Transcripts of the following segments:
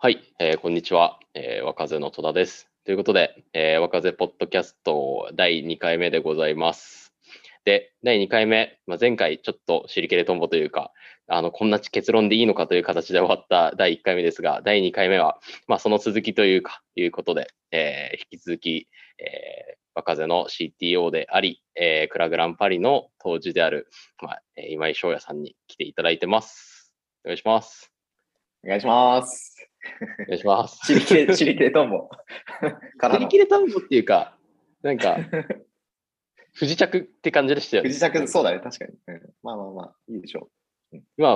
はい、えー、こんにちは、えー、若風の戸田です。ということで、えー、若風ポッドキャスト第2回目でございます。で、第2回目、まあ、前回ちょっと尻切れとんぼというか、あの、こんな結論でいいのかという形で終わった第1回目ですが、第2回目は、まあ、その続きというか、いうことで、えー、引き続き、えー、若風の CTO であり、えー、クラグランパリの当時である、まあ、今井翔也さんに来ていただいてます。お願いします。お願いします。お願いします。チリキレ、チリキレトンボ。チリキレトンボっていうか、なんか、不時着って感じでしたよね。不時着、そうだね、確かに。うん、まあまあまあ、いいでしょう。うん、まあ、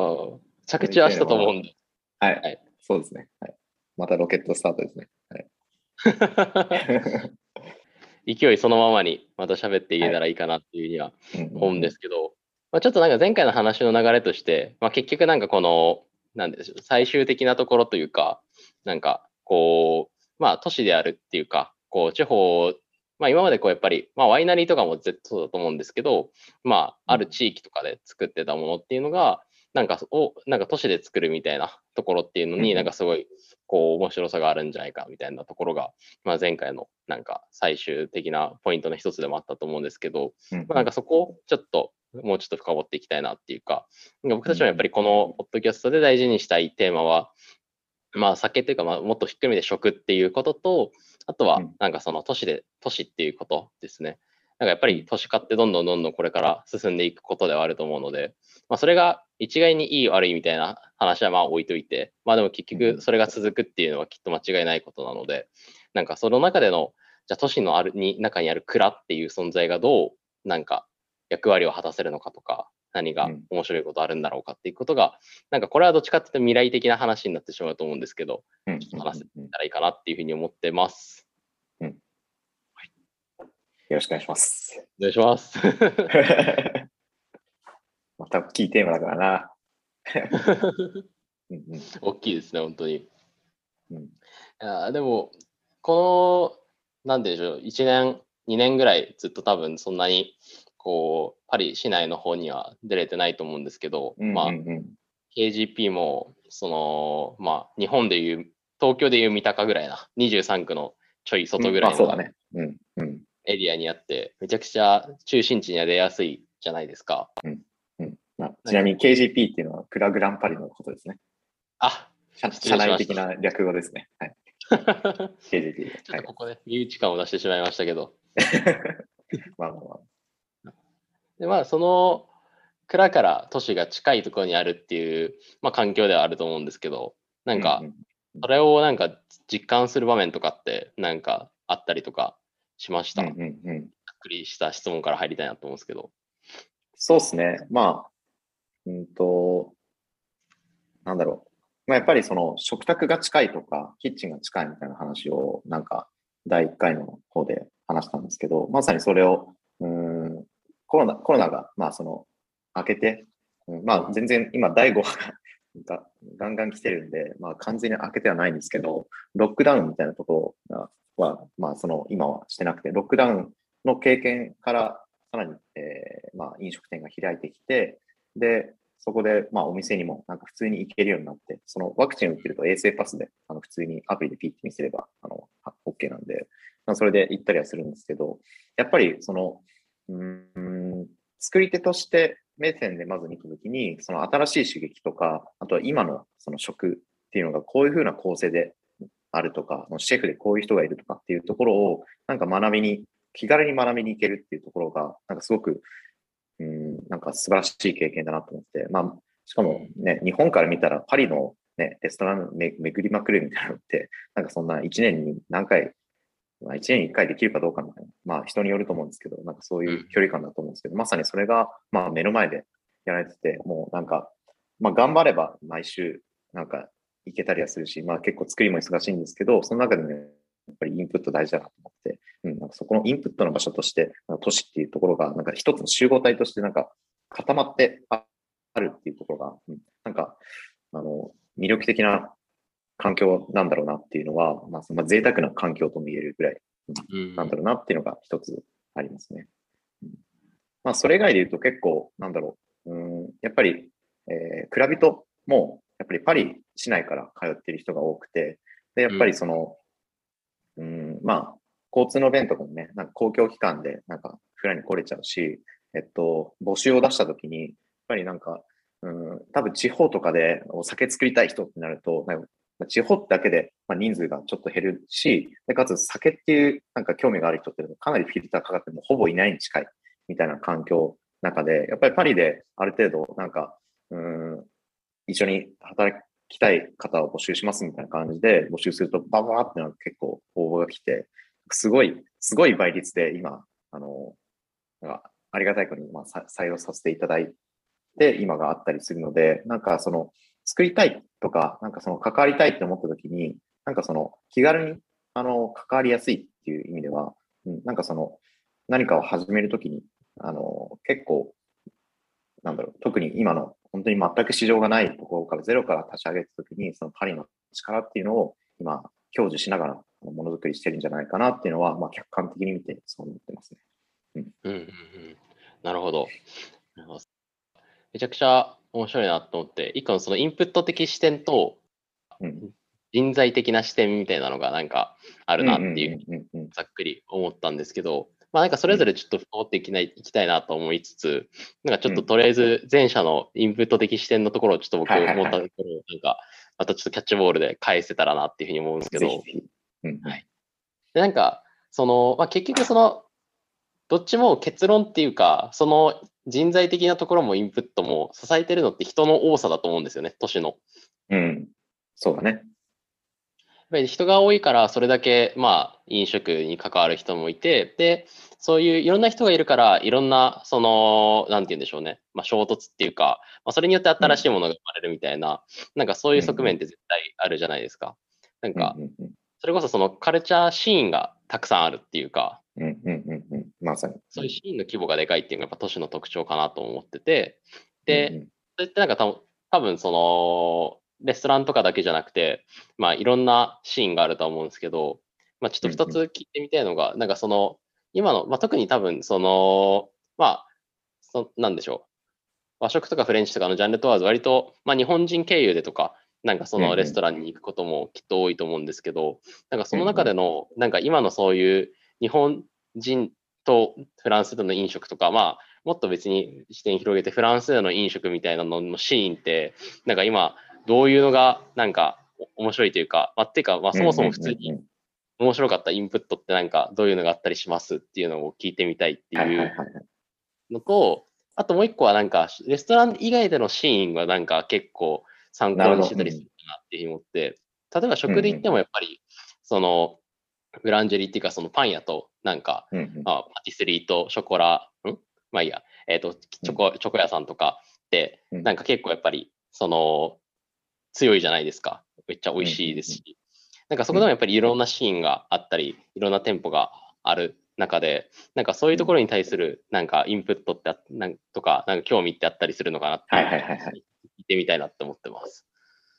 着地はしたと思うんで。はい、はい、そうですね。はい。またロケットスタートですね。はい。勢いそのままにまた喋っていけたらいいかなっていうふうには思うんですけど、まあ、ちょっとなんか前回の話の流れとして、まあ、結局なんかこのなんでしょう、最終的なところというか、なんか、こう、まあ、都市であるっていうか、こう、地方、まあ、今までこう、やっぱり、まあ、ワイナリーとかもそうだと思うんですけど、まあ、ある地域とかで作ってたものっていうのが、なんか、を、なんか都市で作るみたいなところっていうのに、なんかすごい、こう、面白さがあるんじゃないかみたいなところが、まあ、前回のなんか最終的なポイントの一つでもあったと思うんですけど、まあ、なんかそこをちょっともうちょっと深掘っていきたいなっていうか、僕たちもやっぱりこのポッドキャストで大事にしたいテーマは、まあ酒っていうか、まあ、もっとひっくるめて食っていうことと、あとはなんかその都市で、都市っていうことですね。なんかやっぱり都市化ってどんどんどんどんこれから進んでいくことではあると思うので、まあ、それが一概にいい悪いみたいな話はまあ置いといて、まあでも結局それが続くっていうのはきっと間違いないことなので、なんかその中での、じゃあ都市のあるに中にある蔵っていう存在がどうなんか役割を果たせるのかとか、何が面白いことあるんだろうかっていうことが、うん、なんかこれはどっちかっていうと未来的な話になってしまうと思うんですけど、うん、ちょっと話せたらいいかなっていうふうに思ってます。うん。はい、よろしくお願いします。お願いします。また大きいテーマだからな。うん、大きいですね、本当に。うん、いやでも、この、なんでしょう、1年、2年ぐらいずっと多分そんなにこう、パリ市内の方には出れてないと思うんですけど、うんうんうん、まあ、KGP も、その、まあ、日本でいう、東京でいう三鷹ぐらいな、23区のちょい外ぐらいのエリアにあって、めちゃくちゃ中心地には出やすいじゃないですか。うんうんまあ、ちなみに KGP っていうのはクラグランパリのことですね。あ、社内的な略語ですね。はい。KGP。ちょっとここで身内感を出してしまいましたけど。まあまあまあ。で、まあ、その蔵から都市が近いところにあるっていう、まあ、環境ではあると思うんですけど、なんか、それをなんか実感する場面とかって、なんかあったりとかしました？ざっくりした質問から入りたいなと思うんですけど。そうですね。まあ、うんと、なんだろう。まあ、やっぱりその食卓が近いとか、キッチンが近いみたいな話を、なんか、第1回の方で話したんですけど、まさにそれを、うん、コロナ、コロナが、まあその、明けて、うん、まあ全然今第5波がガンガン来てるんで、まあ完全に明けてはないんですけど、ロックダウンみたいなところは、まあその今はしてなくて、ロックダウンの経験からさらに、えー、まあ飲食店が開いてきて、で、そこで、まあ、お店にもなんか普通に行けるようになって、そのワクチンを打ってると衛生パスであの普通にアプリでピッて見せればあの OK なんで、まあ、それで行ったりはするんですけど、やっぱりそのうん。作り手として目線でまず見たときに、その新しい刺激とか、あとは今のその食っていうのがこういうふうな構成であるとか、シェフでこういう人がいるとかっていうところを、なんか学びに、気軽に学びに行けるっていうところが、なんかすごく、うん、なんか素晴らしい経験だなと思って、まあ、しかもね、日本から見たらパリのね、レストランめ巡りまくるみたいなのって、なんかそんな1年に何回まあ、1年に1回できるかどうかみたいな、まあ人によると思うんですけど、なんかそういう距離感だと思うんですけど、まさにそれが、まあ目の前でやられてて、もうなんか、まあ頑張れば毎週なんか行けたりはするし、まあ結構作りも忙しいんですけど、その中でね、やっぱりインプット大事だなと思って、うん、なんかそこのインプットの場所として、都市っていうところが、なんか一つの集合体としてなんか固まってあるっていうところが、うん、なんか、あの、魅力的な環境なんだろうなっていうのは、まあ、まあ、贅沢な環境とも言えるぐらい、なんだろうなっていうのが一つありますね。うん、まあ、それ以外で言うと結構、なんだろう、うん、やっぱり、えー、蔵人も、やっぱりパリ市内から通っている人が多くて、で、やっぱりその、うん、まあ、交通の便とかもね、なんか公共機関でなんかフラに来れちゃうし、えっと、募集を出したときに、やっぱりなんか、うん、多分地方とかでお酒作りたい人ってなると、地方だけで人数がちょっと減るし、でかつ酒っていうなんか興味がある人ってかなりフィルターかかってもほぼいないに近いみたいな環境の中で、やっぱりパリである程度なんか、うん、一緒に働きたい方を募集しますみたいな感じで募集するとババーっての結構応募が来て、すごい、すごい倍率で今、あの、なんかありがたいことにまあ採用させていただいて今があったりするので、なんかその作りたいとか、なんかその関わりたいって思った時に、なんかその気軽にあの関わりやすいっていう意味では、うん、なんかその何かを始めるときに、あの結構、なんだろう、特に今の本当に全く市場がないところからゼロから立ち上げたときに、そのパリの力っていうのを今、享受しながらものづくりしてるんじゃないかなっていうのは、まあ、客観的に見てそう思ってますね。うん、うん、うん、なるほど。めちゃくちゃ面白いなと思って、一個のそのインプット的視点と、人材的な視点みたいなのがなんかあるなっていうざっくり思ったんですけど、まあなんかそれぞれちょっと深掘っていきないいきたいなと思いつつ、なんかちょっととりあえず前者のインプット的視点のところをちょっと僕思ったところをなんかまたちょっとキャッチボールで返せたらなっていうふうに思うんですけど、はい。でなんかその、まあ、結局そのどっちも結論っていうか、その人材的なところもインプットも支えてるのって人の多さだと思うんですよね、都市の。うん、そうだね。やっぱり人が多いから、それだけ、まあ、飲食に関わる人もいて、で、そういういろんな人がいるから、いろんな、その、なんて言うんでしょうね、まあ、衝突っていうか、まあ、それによって新しいものが生まれるみたいな、うん、なんかそういう側面って絶対あるじゃないですか。なんか、それこそそのカルチャーシーンがたくさんあるっていうか、うんうんうんうん、まさに。そういうシーンの規模がでかいっていうのがやっぱ都市の特徴かなと思ってて、で、うんうん、それってなんかた多分その、レストランとかだけじゃなくて、まあいろんなシーンがあると思うんですけど、まあちょっと2つ聞いてみたいのが、うんうん、なんかその、今の、まあ特に多分その、まあ、そなんでしょう。和食とかフレンチとかのジャンル問わず割と、まあ日本人経由でとか、なんかそのレストランに行くこともきっと多いと思うんですけど、なんかその中での、なんか今のそういう日本人とフランスでの飲食とか、まあ、もっと別に視点広げてフランスでの飲食みたいなののシーンって、なんか今、どういうのがなんか面白いというか、まあ、っていうか、まあ、そもそも普通に面白かったインプットってなんかどういうのがあったりしますっていうのを聞いてみたいっていうのと、あともう一個はなんか、レストラン以外でのシーンはなんか結構参考にしてたりするかなっていうふうに思って、例えば食で言ってもやっぱり、その、ブランジェリーっていうか、そのパン屋と、なんか、うんうん、まあ、パティスリーとショコラ、ん？まあいいや、えっ、ー、と、チョコ、チョコ屋さんとかって、なんか結構やっぱり、その、強いじゃないですか。めっちゃ美味しいですし。なんかそこでもやっぱりいろんなシーンがあったり、いろんな店舗がある中で、なんかそういうところに対するなんかインプットってなんとか、なんか興味ってあったりするのかなって、はいはいはい、はい、聞いてみたいなって思ってます。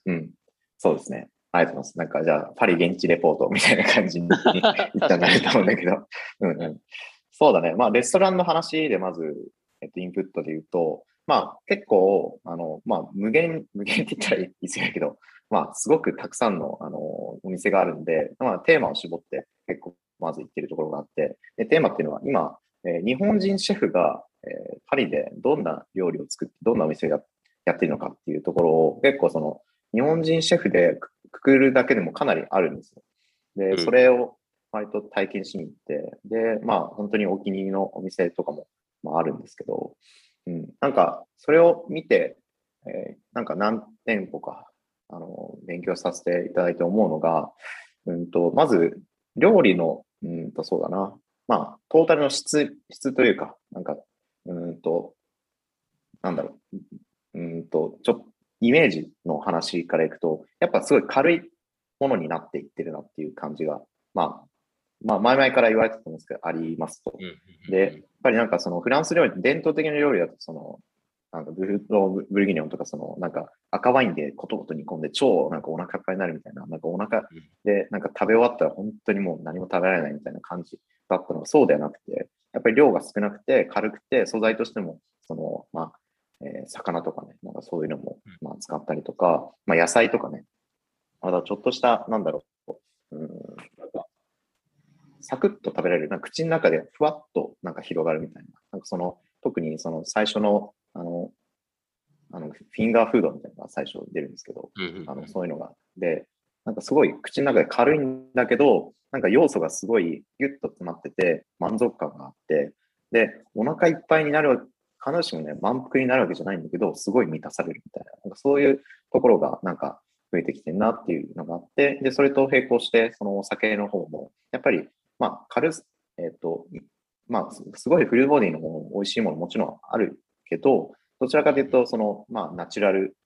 うん、そうですね。ありがとうございます。なんか、じゃあ、パリ現地レポートみたいな感じに 言ったんだと思うんだけど。うんうん。そうだね。まあ、レストランの話でまず、えっと、インプットで言うと、まあ、結構、あの、まあ、無限、無限って言ったらいいですけど、まあ、すごくたくさんの、あの、お店があるんで、まあ、テーマを絞って結構、まず言ってるところがあって、でテーマっていうのは、今、えー、日本人シェフが、えー、パリでどんな料理を作って、どんなお店をやってるのかっていうところを、結構その、日本人シェフでくくるだけでもかなりあるんですよ。で、それを割と体験しに行って、で、まあ本当にお気に入りのお店とかも、まあ、あるんですけど、うん、なんかそれを見て、えー、なんか何店舗か、あの、勉強させていただいて思うのが、うんと、まず料理の、うんと、そうだな、まあ、トータルの質、質というか、なんか、うんと、なんだろう、うんと、ちょっと、イメージの話からいくと、やっぱすごい軽いものになっていってるなっていう感じが、まあ、まあ、前々から言われてたんですけど、ありますと。で、やっぱりなんかそのフランス料理、伝統的な料理だと、その、なんかブルーブルギニョンとか、その、なんか赤ワインでことこと煮込んで、超なんかお腹いっぱいになるみたいな、なんかお腹で、なんか食べ終わったら本当にもう何も食べられないみたいな感じだったのがそうではなくて、やっぱり量が少なくて、軽くて、素材としても、その、まあ、えー、魚とかね、なんかそういうのも、まあ、使ったりとか、まあ、野菜とかね、まだちょっとした、なんだろう、うん、なんか、サクッと食べられる、なんか口の中でふわっとなんか広がるみたいな、なんかその、特にその最初の、あの、あのフィンガーフードみたいなのが最初出るんですけど、あのそういうのが。で、なんかすごい口の中で軽いんだけど、なんか要素がすごいギュッと詰まってて、満足感があって、で、お腹いっぱいになる、必ずしもね、満腹になるわけじゃないんだけど、すごい満たされるみたいな、なんかそういうところがなんか増えてきてるなっていうのがあって、で、それと並行して、そのお酒の方も、やっぱり、まあ、軽、えっ、ー、と、まあ、すごいフルボディのもの、美味しいものもちろんあるけど、どちらかというと、その、まあ、ナチュラルっ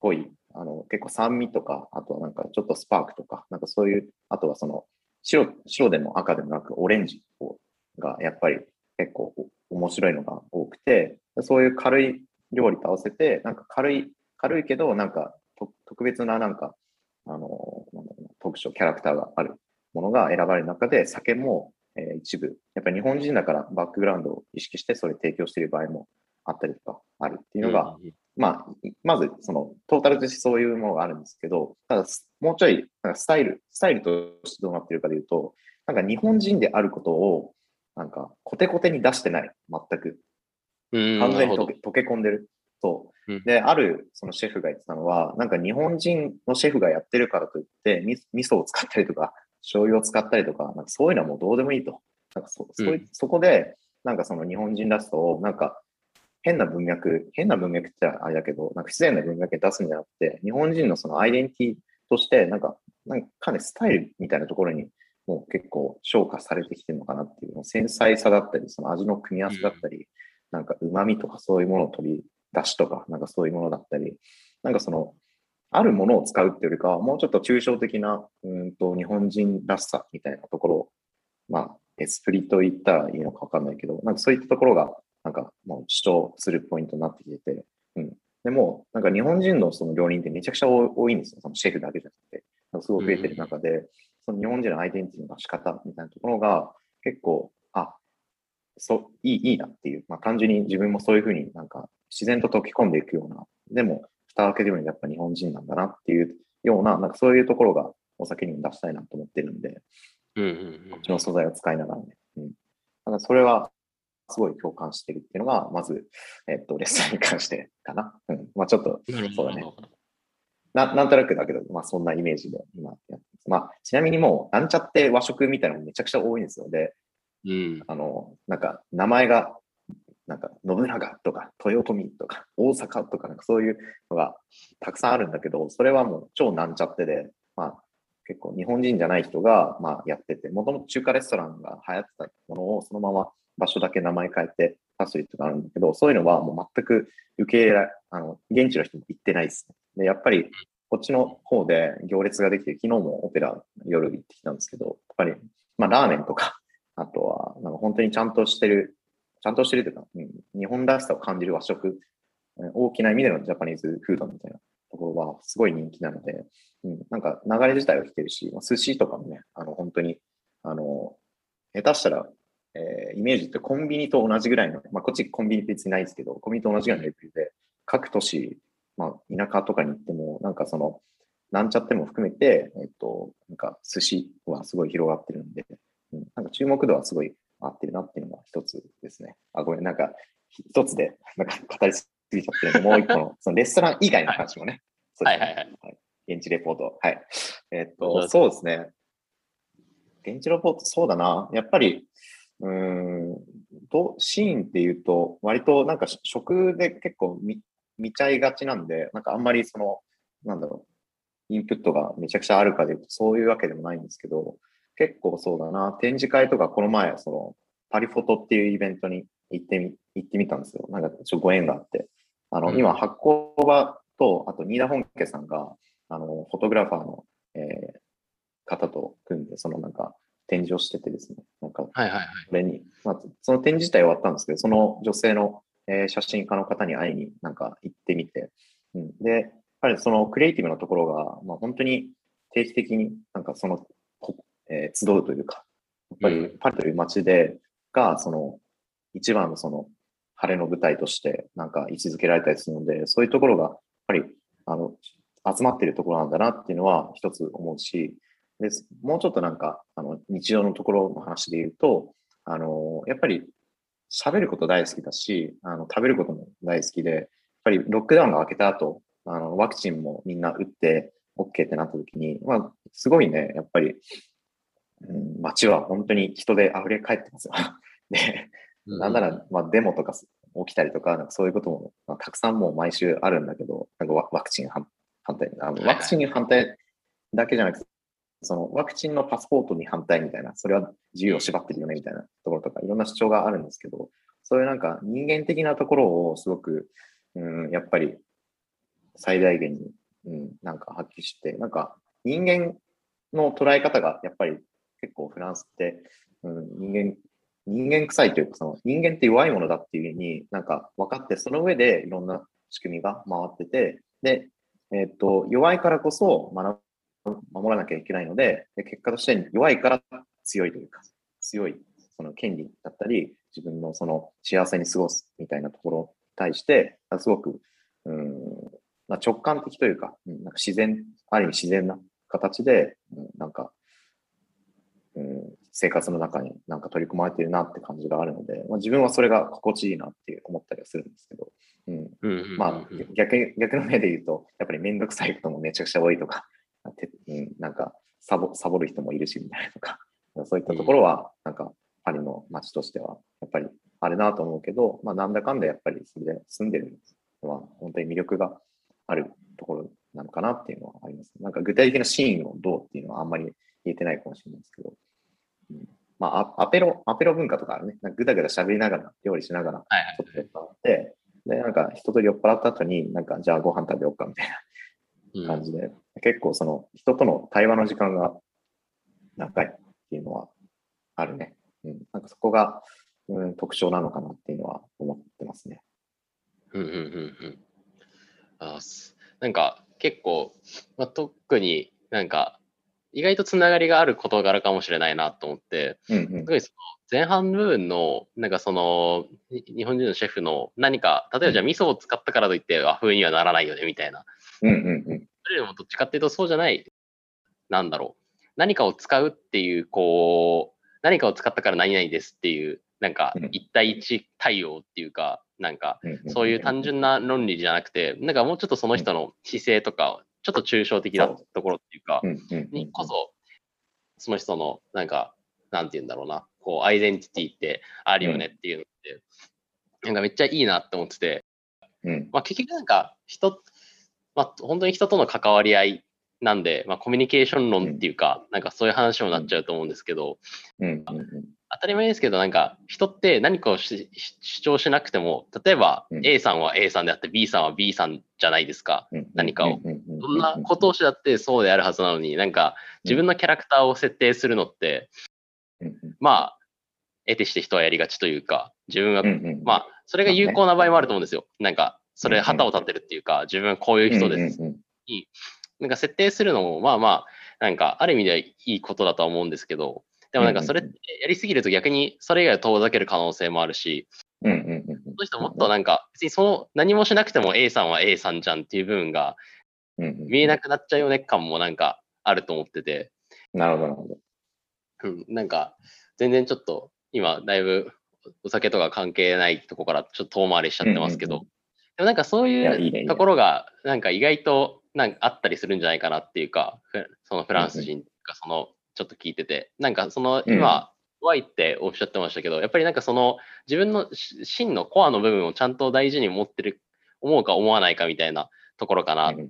ぽい、あの、結構酸味とか、あとはなんかちょっとスパークとか、なんかそういう、あとはその、白、白でも赤でもなくオレンジがやっぱり結構面白いのが多くて、そういう軽い料理と合わせて、なんか軽い、軽いけど、なんか特別ななんか、あの、特徴、キャラクターがあるものが選ばれる中で、酒も、えー、一部、やっぱり日本人だからバックグラウンドを意識してそれ提供している場合もあったりとかあるっていうのが、うん、まあ、まずそのトータルとしてそういうものがあるんですけど、ただもうちょいなんかスタイル、スタイルとしてどうなっているかというと、なんか日本人であることをなんかコテコテに出してない、全く。完全に溶け溶け込んでる。そう。で、あるそのシェフが言ってたのは、なんか日本人のシェフがやってるからといって、味噌を使ったりとか、醤油を使ったりとか、なんかそういうのはもうどうでもいいと。なんかそそそこで、なんかその日本人らしさを、なんか変な文脈、変な文脈ってあれだけど、なんか不自然な文脈に出すんじゃなくて、日本人のそのアイデンティティとして、なんか、なんかかなりスタイルみたいなところにもう結構昇華されてきてるのかなっていう、繊細さだったり、その味の組み合わせだったり、うん、なんか旨味とかそういうものを取り出しとか、なんかそういうものだったり、なんかその、あるものを使うっていうよりかは、もうちょっと抽象的な、うんと、日本人らしさみたいなところを、まあ、エスプリと言ったらいいのかわかんないけど、なんかそういったところが、なんかもう主張するポイントになってきてて、うん。でも、なんか日本人のその料理人ってめちゃくちゃ多いんですよ。そのシェフだけじゃなくて。すごい増えてる中で、うん、その日本人のアイデンティティの出し方みたいなところが結構、あ、そういいいいなっていう、まあ、単純に自分もそういうふうになんか自然と溶け込んでいくような、でも蓋を開けるようにやっぱ日本人なんだなっていうような、なんかそういうところがお酒にも出したいなと思ってるんで、うんうんうん、こっちの素材を使いながらね。うん、だからそれはすごい共感してるっていうのが、まず、えっと、レッスンに関してかな。うん。まあちょっと、そうだね。ななんとなくだけど、まあそんなイメージで今やってます。まあちなみにもう、なんちゃって和食みたいなのめちゃくちゃ多いんですよ。で、うん、あの、なんか名前が、なんか信長とか豊臣とか大阪とかなんかそういうのがたくさんあるんだけど、それはもう超なんちゃってで、まあ結構日本人じゃない人がまあやってて、もともと中華レストランが流行ってたものをそのまま場所だけ名前変えてパスリットがあるんだけど、そういうのはもう全く受け入れられ、あの、現地の人も行ってないですね。で、やっぱりこっちの方で行列ができて、昨日もオペラ夜行ってきたんですけど、やっぱり、まあラーメンとか、あとは、なんか本当にちゃんとしてる、ちゃんとしてるというか、うん、日本らしさを感じる和食、大きな意味でのジャパニーズフードみたいなところはすごい人気なので、うん、なんか流れ自体は来てるし、まあ、寿司とかもね、あの本当に、あの、下手したら、えー、イメージってコンビニと同じぐらいの、まあ、こっちコンビニ別にないですけど、コンビニと同じぐらいのレベルで、各都市まあ、田舎とかに行っても、なんかその、なんちゃっても含めて、えっと、なんか寿司はすごい広がってるんで、うん、なんか注目度はすごい合ってるなっていうのが一つですね。あ、ごめん、なんか一つで、なんか語りすぎちゃってるんで、もう一個の、そのレストラン以外の話もね。はい、はい、はい、はい。現地レポート。はい。えっと、そうですね。現地レポート、そうだな。やっぱり、うん、と、シーンっていうと、割となんか食で結構見見ちゃいがちなんで、なんかあんまりその、なんだろう、インプットがめちゃくちゃあるかでいうと、そういうわけでもないんですけど、結構そうだな、展示会とかこの前、その、パリフォトっていうイベントに行ってみ、行ってみたんですよ。なんかちょっとご縁があって。あの、うん、今、発行場と、あと、新田本家さんが、あの、フォトグラファーの、えー、方と組んで、そのなんか、展示をしててですね。なんか、はいはいはい。それに、まあ、その展示自体終わったんですけど、その女性のえー、写真家の方に会いになんか行ってみて、うん、で、やっぱりそのクリエイティブなところが、まあ、本当に定期的になんかその、えー、集うというか、やっぱりパリという街で、が、その、一番のその、晴れの舞台としてなんか位置づけられたりするので、そういうところがやっぱりあの集まっているところなんだなっていうのは一つ思うし、でもうちょっとなんかあの日常のところの話で言うと、あのやっぱり喋ること大好きだし、あの食べることも大好きで、やっぱりロックダウンが明けた後、あのワクチンもみんな打って OK ってなった時に、まあ、すごいね、やっぱり、うん、街は本当に人で溢れ返ってますよ。で、なんなら、まあ、デモとか起きたりとか、なんかそういうことも、まあ、たくさんもう毎週あるんだけど、なんかワクチン反対あの、ワクチンに反対だけじゃなくて、そのワクチンのパスポートに反対みたいな、それは自由を縛ってるよねみたいなところとか、いろんな主張があるんですけど、そういうなんか人間的なところをすごく、うん、やっぱり最大限に、うん、なんか発揮して、なんか人間の捉え方がやっぱり結構フランスって、うん、人間、人間臭いというか、その人間って弱いものだっていうふうになんか分かって、その上でいろんな仕組みが回ってて、で、えっ、ー、と、弱いからこそ学守らなきゃいけないのでで、結果として弱いから強いというか、強いその権利だったり、自分のその幸せに過ごすみたいなところに対して、すごく、うんまあ、直感的というか、なんか自然、ある意味自然な形で、うん、なんか、うん、生活の中になんか取り組まれてるなって感じがあるので、まあ、自分はそれが心地いいなって思ったりはするんですけど、うん。まあ逆逆の目で言うと、やっぱりめんどくさいこともめちゃくちゃ多いとか、うん、なんかサボサボる人もいるしみたいなとか、そういったところは、なんかパリの街としては、やっぱりあるなと思うけど、まあ、なんだかんだやっぱりそれで住んでるのは、本当に魅力があるところなのかなっていうのはあります。なんか具体的なシーンをどうっていうのはあんまり言えてないかもしれないですけど、うん、まあ、アペロ、アペロ文化とかあるね、なんかぐだぐだ喋りながら、料理しながら、ちょっと酔っ払って、で、なんか人と酔っ払った後に、なんかじゃあご飯食べようかみたいな感じで、うん、結構その人との対話の時間が長いっていうのはあるね。うん、なんかそこが、うん、特徴なのかなっていうのは思ってますね。うんうんうんうん。あなんか結構、まあ、特になんか意外とつながりがある事柄かもしれないなと思って、うんうん、特にその前半部分の、なんかその、日本人のシェフの何か、例えばじゃあ味噌を使ったからといって和風にはならないよねみたいなうんうんうん。それよりもどっちかっていうとそうじゃない、なんだろう。何かを使うっていう、こう、何かを使ったから何々ですっていう、なんか一対一対応っていうか、なんかそういう単純な論理じゃなくて、なんかもうちょっとその人の姿勢とか、ちょっと抽象的なところっていうか、にこそ、その人の、なんか、なんて言うんだろうな、こう、アイデンティティってあるよねっていうのって、なんかめっちゃいいなって思ってて、まあ結局なんか人、まあ、本当に人との関わり合いなんで、まあ、コミュニケーション論っていうか、うん、なんかそういう話になっちゃうと思うんですけど、うん、当たり前ですけど、なんか人って何かを主張しなくても、例えば A さんは A さんであって B さんは B さんじゃないですか、うん、何かを。どん。なことをしだってそうであるはずなのに、なんか自分のキャラクターを設定するのって、まあ、得てして人はやりがちというか、自分は、まあ、それが有効な場合もあると思うんですよ。なんか、それ旗を立てるっていうか、自分はこういう人です。に、なんか設定するのも、まあまあ、なんかある意味ではいいことだとは思うんですけど、でもなんかそれってやりすぎると逆にそれ以外を遠ざける可能性もあるし、その人もっとなんか別にその何もしなくても A さんは A さんじゃんっていう部分が見えなくなっちゃうよね感もなんかあると思ってて。なるほど、なるほど。うん、なんか全然ちょっと今だいぶお酒とか関係ないとこからちょっと遠回りしちゃってますけど、でもなんかそういうところが、なんか意外となんかあったりするんじゃないかなっていうか、そのフランス人がその、ちょっと聞いてて、なんかその今、怖いっておっしゃってましたけど、やっぱりなんかその自分の真のコアの部分をちゃんと大事に持ってる、思うか思わないかみたいなところかなって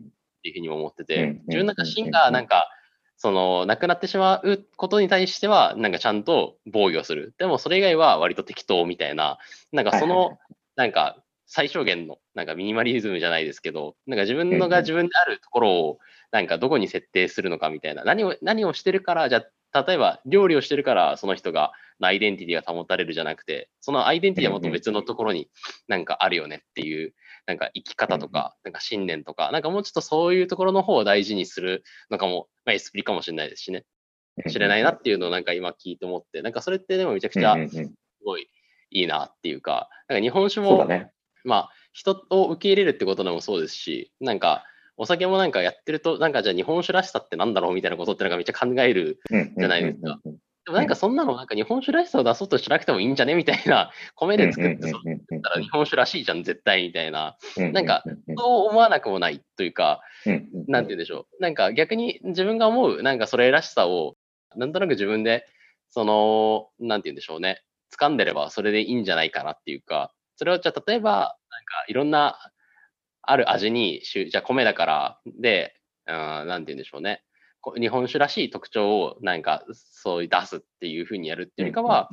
いうふうにも思ってて、自分なんか芯がなん。か、その、なくなってしまうことに対しては、なんかちゃんと防御する。でもそれ以外は割と適当みたいな、なんかその、なんか最小限のなんかミニマリズムじゃないですけど、なんか自分のが自分であるところをなんかどこに設定するのかみたいな、何を何をしてるから、じゃあ例えば料理をしてるからその人がアイデンティティが保たれるじゃなくて、そのアイデンティティはもっと別のところになんかあるよねっていう、なんか生き方とか、なんか信念とか、なんかもうちょっとそういうところの方を大事にするのかも、まあ、エスプリかもしれないですしね。知れないなっていうのをなんか今聞いて思って、なんかそれってでもめちゃくちゃすごいいいなっていうか、なんか日本酒も、ね、まあ、人を受け入れるってことでもそうですし、なんか、お酒もなんかやってると、なんかじゃあ日本酒らしさってなんだろうみたいなことってなんかめっちゃ考えるじゃないですか。でもなんかそんなのなんか日本酒らしさを出そうとしなくてもいいんじゃねみたいな、米で作ってそうったら日本酒らしいじゃん、絶対みたいな。なんか、そう思わなくもないというか、なんて言うんでしょう。なんか逆に自分が思う、なんかそれらしさを、なんとなく自分で、その、なんて言うんでしょうね。掴んでればそれでいいんじゃないかなっていうか、それをじゃあ例えば、なんかいろんなある味に、じゃあ米だから、で、うん、なんて言うんでしょうね。日本酒らしい特徴をなんかそういう出すっていうふうにやるっていうよりかは、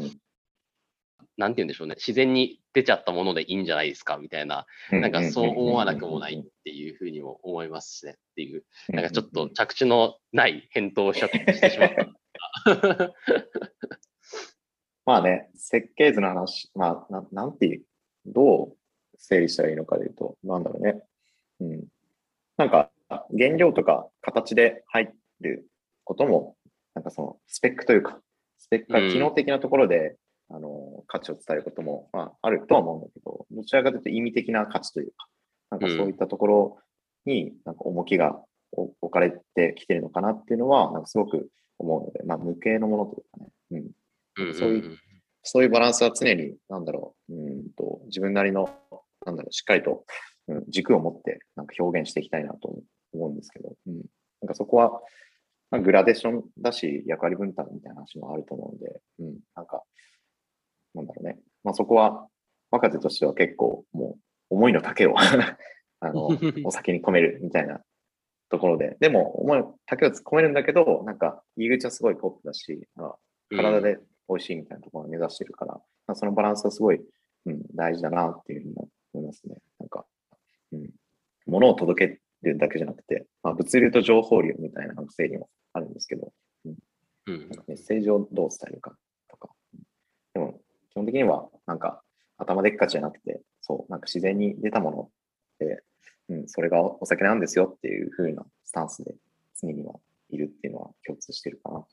なんて言うんでしょうね。自然に出ちゃったものでいいんじゃないですかみたいな、なんかそう思わなくもないっていうふうにも思いますしねっていう、なんかちょっと着地のない返答をしちゃってしまった。まあね、設計図の話、まあ、ななんていう、どう整理したらいいのかでいうと、なんだろうね。うん。なんか、原料とか形で入ることも、なんかそのスペックというか、スペックが機能的なところで、うん、あの、価値を伝えることも、まあ、あるとは思うんだけど、どちらかというと意味的な価値というか、なんかそういったところに、なんか重きが置かれてきてるのかなっていうのは、なんかすごく思うので、まあ、無形のものというかね、うん。そういう、そういうバランスは常に、なんだろう、うんと、自分なりのなんだろう、しっかりと、うん、軸を持ってなんか表現していきたいなと思うんですけど、うん、なんかそこは、まあ、グラデーションだし、役割分担みたいな話もあると思うので、うん、なんか、なんだろうね。まあそこは、若手としては結構もう思いの丈を あの、お酒に込めるみたいなところで、でも思いの丈を込めるんだけど、なんか入り口はすごいポップだし、体で美味しいみたいなところを目指してるから、うん、そのバランスはすごい、うん、大事だなっていうふうに思いますね。なんか、うん。物を届けるだけじゃなくて、まあ、物流と情報量みたいな整理もあるんですけど、うん。うん、なんかメッセージをどう伝えるかとか。でも、基本的には、なんか、頭でっかちじゃなくて、そう、なんか自然に出たもので、うん、それがお酒なんですよっていう風なスタンスで常にはいるっていうのは共通してるかな。うん、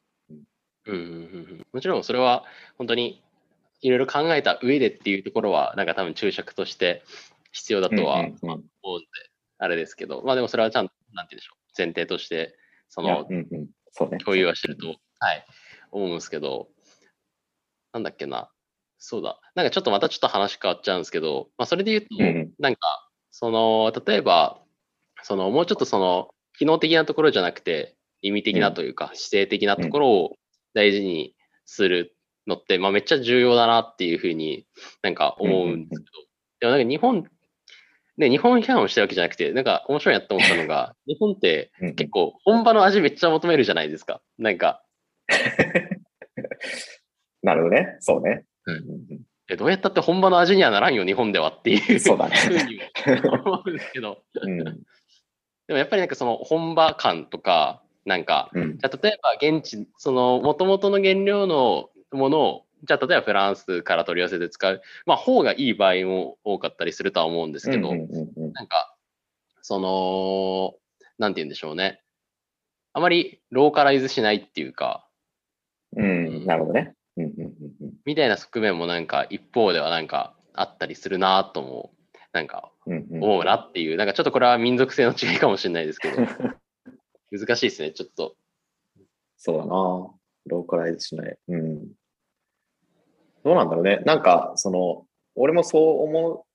うんうんうん、もちろんそれは本当にいろいろ考えた上でっていうところは、なんか多分注釈として必要だとは思うんで、あれですけど、まあでもそれはちゃんと、なんて言うんでしょう、前提として、その、共有はしてると、はい、思うんですけど、なんだっけな、そうだ、なんかちょっとまたちょっと話変わっちゃうんですけど、まあそれで言うと、なんか、その、例えば、その、もうちょっとその、機能的なところじゃなくて、意味的なというか、姿勢的なところを大事にするのって、まあ、めっちゃ重要だなっていうふうになんか思うんですけど、でもなんか日本、ね、日本批判をしたわけじゃなくて、なんか面白いなって思ったのが、日本って結構本場の味めっちゃ求めるじゃないですか。なんか。なるほどね。そうね。うん、えどうやったって本場の味にはならんよ、日本ではっていうそうだね。ふうに思うんですけど。うん、でもやっぱりなんかその本場感とか、なんか、うん、じゃ例えば現地、その元々の原料のものを、じゃあ例えばフランスから取り寄せて使う、まあ方がいい場合も多かったりするとは思うんですけど、なんか、その、なんて言うんでしょうね。あまりローカライズしないっていうか、うん、なるほどね。みたいな側面もなんか一方ではなんかあったりするなとも、なんか思うなっていう、なんかちょっとこれは民族性の違いかもしれないですけど、難しいですね、ちょっと。そうだなローカライズしない。うん。どうなんだろうね。なんか、その、俺もそう思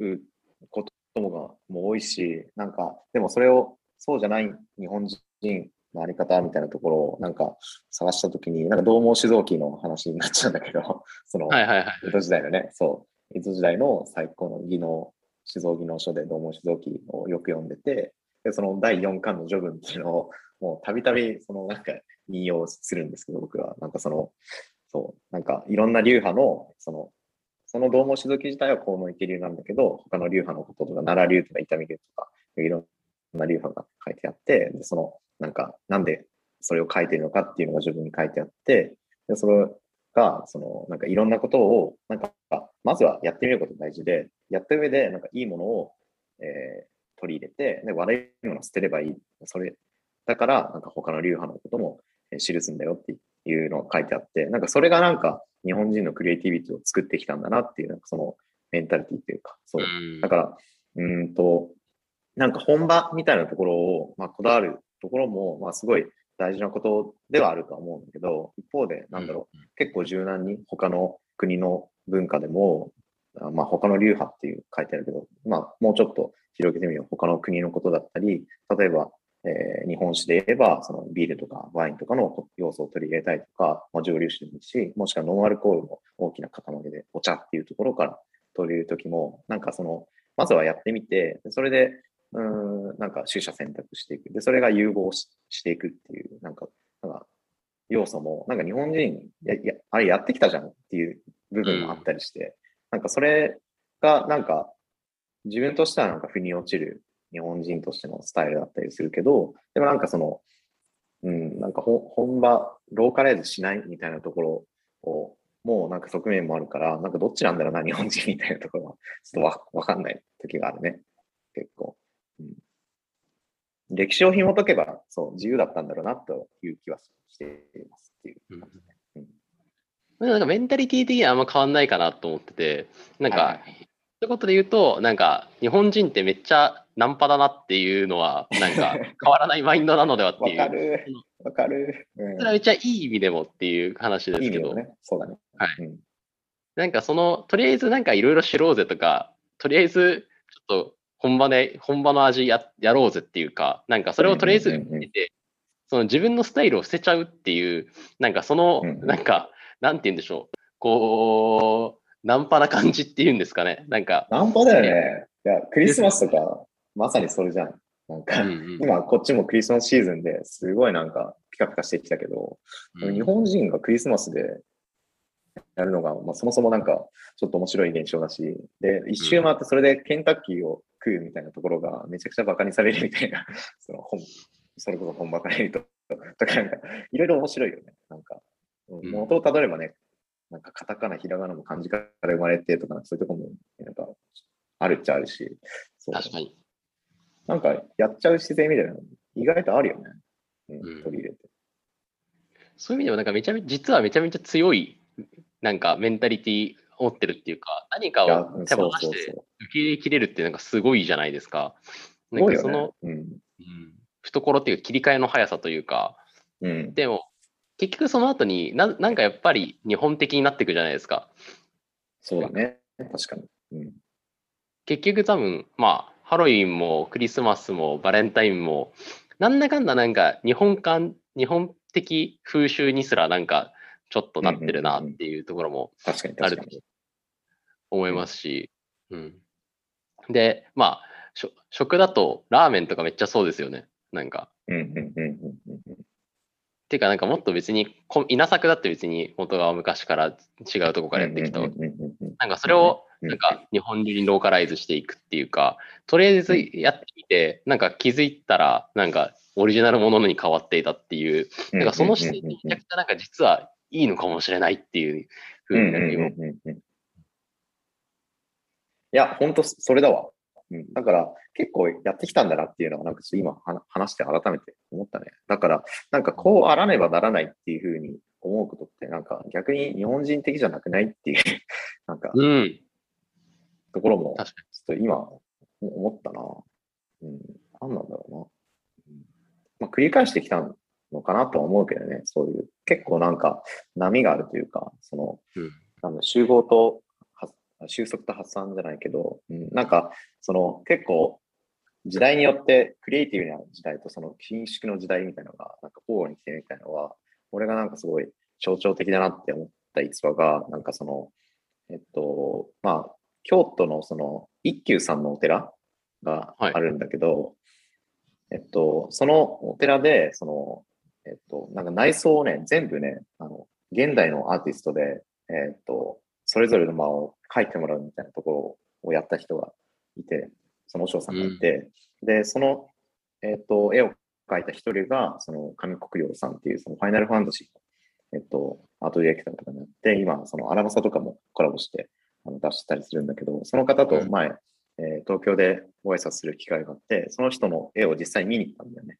うこともがもう多いし、なんか、でもそれをそうじゃない日本人のあり方みたいなところをなんか探したときに、なんか同毛酒造機の話になっちゃうんだけど、その、はいはいはい、江戸時代のね、そう、江戸時代の最高の技能、酒造技能書で同毛酒造機をよく読んでて、で、その第4巻の序文っていうのを、もうたびたび、そのなんか引用するんですけど、僕は。なんかその、そう、なんかいろんな流派の、その、その同門種族自体は河野池流なんだけど、他の流派のこととか、奈良流とか伊丹流とか、いろんな流派が書いてあって、で、その、なんか、なんでそれを書いてるのかっていうのが自分に書いてあって、で、それが、その、なんかいろんなことを、なんか、まずはやってみることが大事で、やった上で、なんかいいものを、えー、取り入れて、で、悪いものを捨てればいい。それ、だから、なんか他の流派のことも記すんだよっていうのが書いてあって、なんかそれがなんか日本人のクリエイティビティを作ってきたんだなっていう、なんかそのメンタリティっていうか、そう。だから、うんと、なんか本場みたいなところを、まあ、こだわるところも、まあ、すごい大事なことではあるとは思うんだけど、一方で、なんだろう、結構柔軟に他の国の文化でも、まあ、他の流派っていう書いてあるけど、まあ、もうちょっと広げてみよう。他の国のことだったり、例えば、えー、日本酒で言えば、そのビールとかワインとかの要素を取り入れたいとか、まあ、蒸留酒でもいいし、もしくはノンアルコールの大きな塊でお茶っていうところから取り入れるときも、なんかその、まずはやってみて、それで、うん、なんか取捨選択していく。で、それが融合していくっていう、なんか、なんか要素も、なんか日本人や、や、あれやってきたじゃんっていう部分もあったりして、なんかそれがなんか自分としてはなんか腑に落ちる日本人としてのスタイルだったりするけど、でもなんかその、うん、なんか本場、ローカライズしないみたいなところを、もうなんか側面もあるから、なんかどっちなんだろうな、日本人みたいなところは、ちょっとわわかんない時があるね。結構。うん、歴史を紐解けば、そう、自由だったんだろうなという気はしていますっていう感じね。なんかメンタリティ的にはあんま変わんないかなと思ってて、なんか、はい、一言で言うと、なんか、日本人ってめっちゃナンパだなっていうのは、なんか、変わらないマインドなのではっていう。わかる。わかる、うん。それはめっちゃいい意味でもっていう話ですけど。いいね、そうだね。はい。うん、なんかその、とりあえずなんかいろいろ知ろうぜとか、とりあえずちょっと本場で、本場の味ややろうぜっていうか、なんかそれをとりあえず見て、その自分のスタイルを捨てちゃうっていう、なんかその、なんか、なんて言うんでしょう。こう、ナンパな感じっていうんですかね。なんか。ナンパだよね。いや、クリスマスとか、まさにそれじゃん。なんか、うんうん、今こっちもクリスマスシーズンですごいなんかピカピカしてきたけど、うん、日本人がクリスマスでやるのが、まあ、そもそもなんかちょっと面白い現象だし、で、一周回ってそれでケンタッキーを食うみたいなところがめちゃくちゃバカにされるみたいな、その本、それこそ本場から言うと、とかなんか、いろいろ面白いよね。なんか、元をたどればね、なんかカタカナ、ひらがなも漢字から生まれてとか、そういうとこも、なんか、あるっちゃあるし。確かに。なんか、やっちゃう自然みたいなの、意外とあるよね。うん、取り入れて。そういう意味では、なんかめちゃめちゃ、実はめちゃめちゃ強い、なんかメンタリティを持ってるっていうか、何かを手放して受け入れきれるってなんかすごいじゃないですか。なんかその、うん、うん、懐っていうか切り替えの速さというか、うん、でも、結局その後にな、なんかやっぱり日本的になっていくじゃないですか。そうだね。確かに。うん、結局多分、まあ、ハロウィンもクリスマスもバレンタインも、なんだかんだなんか日本感、日本的風習にすらなんかちょっとなってるなっていうところもあると思いますし、うん。で、まあ、食だとラーメンとかめっちゃそうですよね。なんか。うんうんうんうんていうか、なんかもっと別に、稲作だって別に元が昔から違うとこからやってきたなんかそれを、なんか日本流にローカライズしていくっていうか、とりあえずやってみて、なんか気づいたら、なんかオリジナルものに変わっていたっていう、なんかその視点にめちゃくちゃなんか実はいいのかもしれないっていうふうになるよ。いや、本当それだわ。うん、だから結構やってきたんだなっていうのはなんか今話して改めて思ったね。だからなんかこうあらねばならないっていうふうに思うことってなんか逆に日本人的じゃなくないっていう なんか、うん、ところもちょっと今思ったな。うん、何なんだろうな。うん。まあ、繰り返してきたのかなとは思うけどね、そういう。結構なんか波があるというか、その、うん、集合と収束と発散じゃないけど、うん、なんか、その結構、時代によってクリエイティブな時代とその緊縮の時代みたいなのが、なんか交互に来てるみたいなのは、俺がなんかすごい象徴的だなって思った逸話が、なんかその、えっと、まあ、京都のその一休さんのお寺があるんだけど、はい、えっと、そのお寺で、その、えっと、なんか内装をね、全部ね、あの、現代のアーティストで、えっと、それぞれの間を書いてもらうみたいなところをやった人がいて、その和尚さんがいて、うん、で、その、えっ、ー、と、絵を描いた一人が、その上国陽さんっていう、そのファイナルファンタジーの、えっ、ー、と、アートディレクターとかになって、今、そのアラマサとかもコラボしてあの出したりするんだけど、その方と前、うん、えー、東京でご挨拶する機会があって、その人の絵を実際に見に行ったんだよね。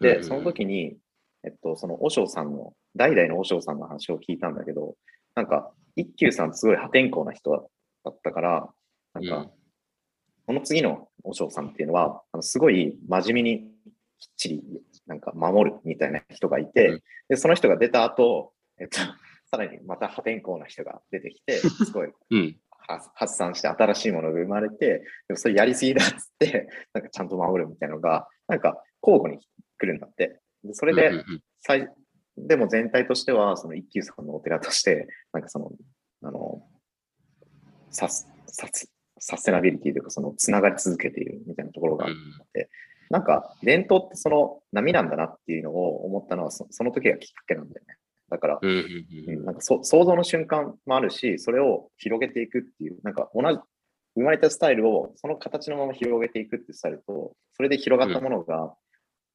で、その時に、えっと、その和尚さんの、代々の和尚さんの話を聞いたんだけど、なんか、一休さんすごい破天荒な人だったから、なんか、この次の和尚さんっていうのは、あのすごい真面目にきっちりなんか守るみたいな人がいて、うん、で、その人が出た後、えっと、さらにまた破天荒な人が出てきて、すごい、発散して新しいものが生まれて、でもそれやりすぎだっつって、なんかちゃんと守るみたいなのが、なんか交互に来るんだって。でそれで、最、でも全体としては、その一休さんのお寺として、なんかその、あの、サス、サス、サステナビリティというか、その、つながり続けているみたいなところがあって、なんか、伝統ってその波なんだなっていうのを思ったのはそ、その時がきっかけなんだよね。だから、うん、なんか想像の瞬間もあるし、それを広げていくっていう、なんか同じ、生まれたスタイルをその形のまま広げていくってスタイルと、それで広がったものが、うん、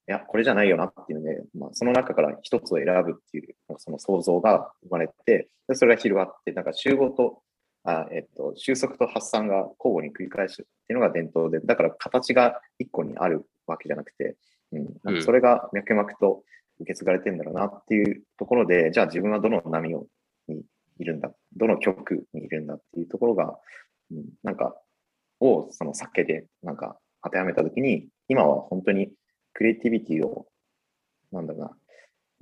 いや、これじゃないよなっていうので、まあ、その中から一つを選ぶっていう、その想像が生まれて、でそれが広がって、なんか集合と、あえっと、収束と発散が交互に繰り返すっていうのが伝統で、だから形が一個にあるわけじゃなくて、うん、なんかそれが脈々と受け継がれてんだろうなっていうところで、じゃあ自分はどの波をにいるんだ、どの曲にいるんだっていうところが、うん、なんか、をその酒でなんか当てはめたときに、今は本当にクリエイティビティを、なんだろうな、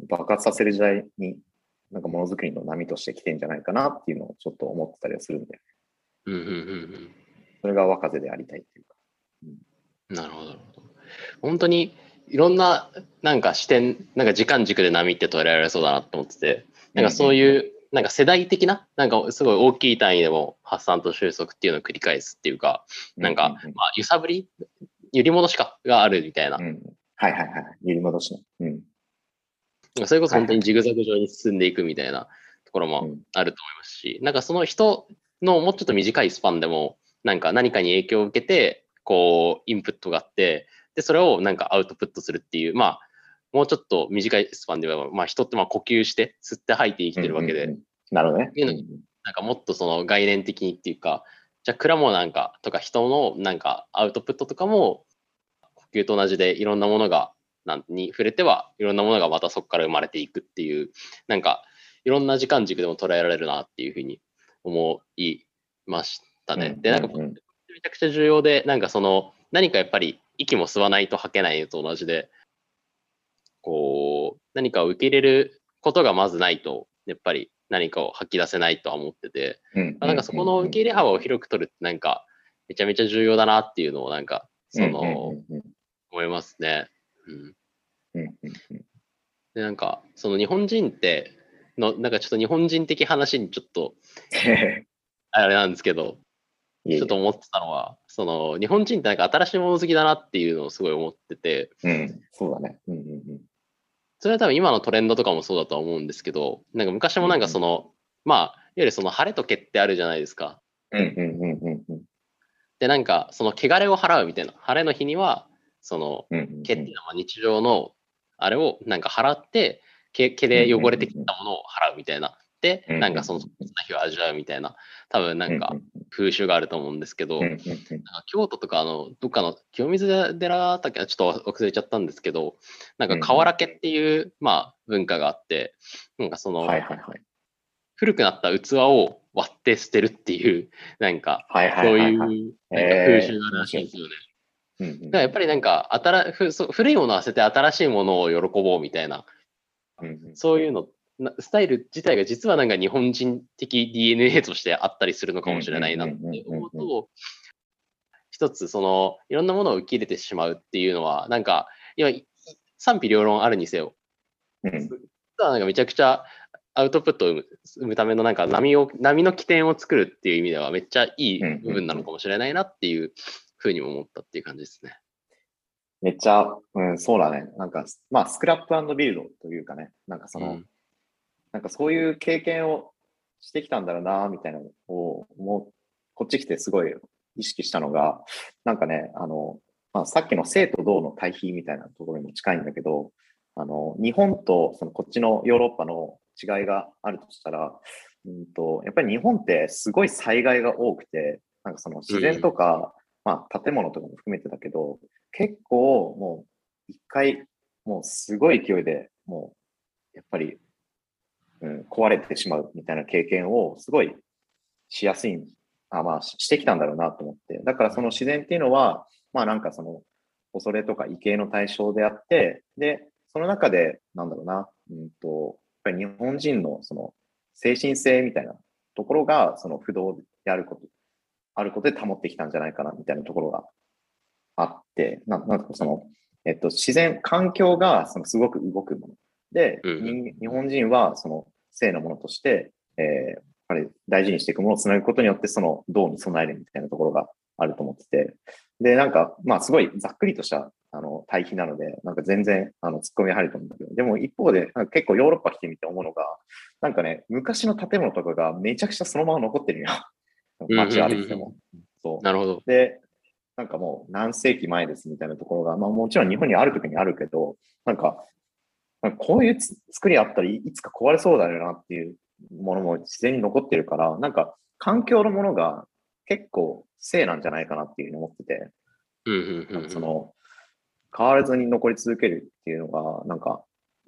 爆発させる時代に、なんかものづくりの波として来てんじゃないかなっていうのをちょっと思ってたりはするんで、うんうんうんうん、それが若手でありたいっていうか。うん、なるほど。本当にいろんななんか視点、なんか時間軸で波って捉えられそうだなと思ってて、なんかそういう、なんか世代的な、なんかすごい大きい単位でも発散と収束っていうのを繰り返すっていうか、なんか、まあ、揺さぶり揺り戻しかがあるみたいな。うん、はいはいはい。揺り戻し、うん。それこそ本当にジグザグ上に進んでいくみたいなところもあると思いますし、なんかその人のもうちょっと短いスパンでも、なんか何かに影響を受けて、こう、インプットがあって、で、それをなんかアウトプットするっていう、まあ、もうちょっと短いスパンでは、まあ、人ってまあ呼吸して、吸って吐いて生きてるわけで、うんうんうん、なるほどね。いうのに、なんかもっとその概念的にっていうか、じゃあ、蔵もなんか、とか人のなんかアウトプットとかも、呼吸と同じでいろんなものが、なんに触れては、いろんなものがまたそこから生まれていくっていう、なんか、いろんな時間軸でも捉えられるなっていうふうに思いましたね。で、なんか、めちゃくちゃ重要で、なんかその、何かやっぱり息も吸わないと吐けないのと同じで、こう、何かを受け入れることがまずないと、やっぱり何かを吐き出せないとは思ってて、なんかそこの受け入れ幅を広く取るってなんか、めちゃめちゃ重要だなっていうのをなんか、その、思いますね。うん。で、なんか、その日本人って、の、なんかちょっと日本人的話にちょっと、あれなんですけど、ちょっと思ってたのは、その日本人ってなんか新しいもの好きだなっていうのをすごい思ってて、うん、そうだね。うんうんうん、それは多分今のトレンドとかもそうだとは思うんですけど、なんか昔もなんかその、うん、まあ、いわゆるその晴れと毛ってあるじゃないですか。うんうんうんうんうん、で、なんかその汚れを払うみたいな、晴れの日には、その毛っていうのは日常のあれをなんか払って、毛毛で汚れてきたものを払うみたいな。で、なんかその、そんな日を味わうみたいな、多分なんか風習があると思うんですけど、なんか京都とかの、どっかの清水寺だったっけちょっと忘れちゃったんですけど、なんか瓦家っていう、まあ文化があって、なんかその、古くなった器を割って捨てるっていう、なんか、そういうなんか風習があるらしい。んですよね。だからやっぱりなんか新古いものを捨てて新しいものを喜ぼうみたいな、そういうのスタイル自体が実はなんか日本人的 DNA としてあったりするのかもしれないなって思うと、一つそのいろんなものを受け入れてしまうっていうのは、なんか今賛否両論あるにせよ、実はなんかめちゃくちゃアウトプットを生むためのなんか波を波の起点を作るっていう意味ではめっちゃいい部分なのかもしれないなっていうふうにも思ったっていう感じですね。めっちゃ、うん、そうだね。なんか、まあ、スクラップビルドというかね、なんかその、うんなんかそういう経験をしてきたんだろうな、みたいなのを、もう、こっち来てすごい意識したのが、なんかね、あの、まあ、さっきの生と銅の対比みたいなところにも近いんだけど、あの、日本とそのこっちのヨーロッパの違いがあるとしたら、うんと、やっぱり日本ってすごい災害が多くて、なんかその自然とか、うん、まあ建物とかも含めてだけど、結構もう一回、もうすごい勢いでもう、やっぱりうん、壊れてしまうみたいな経験をすごいしやすい、あまあしてきたんだろうなと思って。だからその自然っていうのは、まあなんかその恐れとか畏敬の対象であって、で、その中で、なんだろうな、うんと、やっぱり日本人のその精神性みたいなところが、その不動であること、あることで保ってきたんじゃないかなみたいなところがあって、ななんかその、えっと、自然、環境がそのすごく動くもの。で、うん、日本人はその性のものとして、えー、やっぱり大事にしていくものをつなぐことによって、その銅に備えるみたいなところがあると思ってて、で、なんか、まあ、すごいざっくりとしたあの対比なので、なんか全然あの突っ込み入ると思うんだけど、でも一方で、なんか結構ヨーロッパ来てみて思うのが、なんかね、昔の建物とかがめちゃくちゃそのまま残ってるよ。街歩いてても。そう。なるほど。で、なんかもう何世紀前ですみたいなところが、まあもちろん日本にある時にあるけど、なんか、なんかこういう作りあったらいつか壊れそうだよなっていうものも自然に残ってるから、なんか環境のものが結構性なんじゃないかなっていうふうに思ってて、その変わらずに残り続けるっていうのがなんか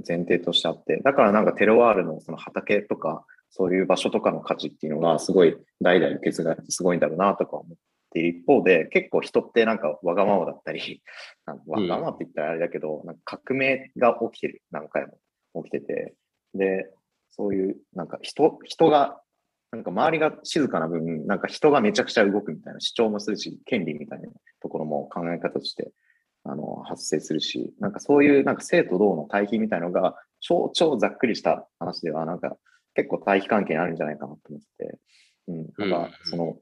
前提としてあって、だからなんかテロワールのその畑とかそういう場所とかの価値っていうのがすごい代々受け継がれてすごいんだろうなとか思っている一方で、結構人ってなんかわがままだったり、わがままって言ったらあれだけど、なんか革命が起きてる、何回も起きてて、で、そういうなんか人、人がなんか周りが静かな分、なんか人がめちゃくちゃ動くみたいな主張もするし、権利みたいなところも考え方としてあの発生するし、なんかそういうなんか生と動の対比みたいなのが超超ざっくりした話では、なんか結構対比関係にあるんじゃないかなと思ってて、うん、なんかその、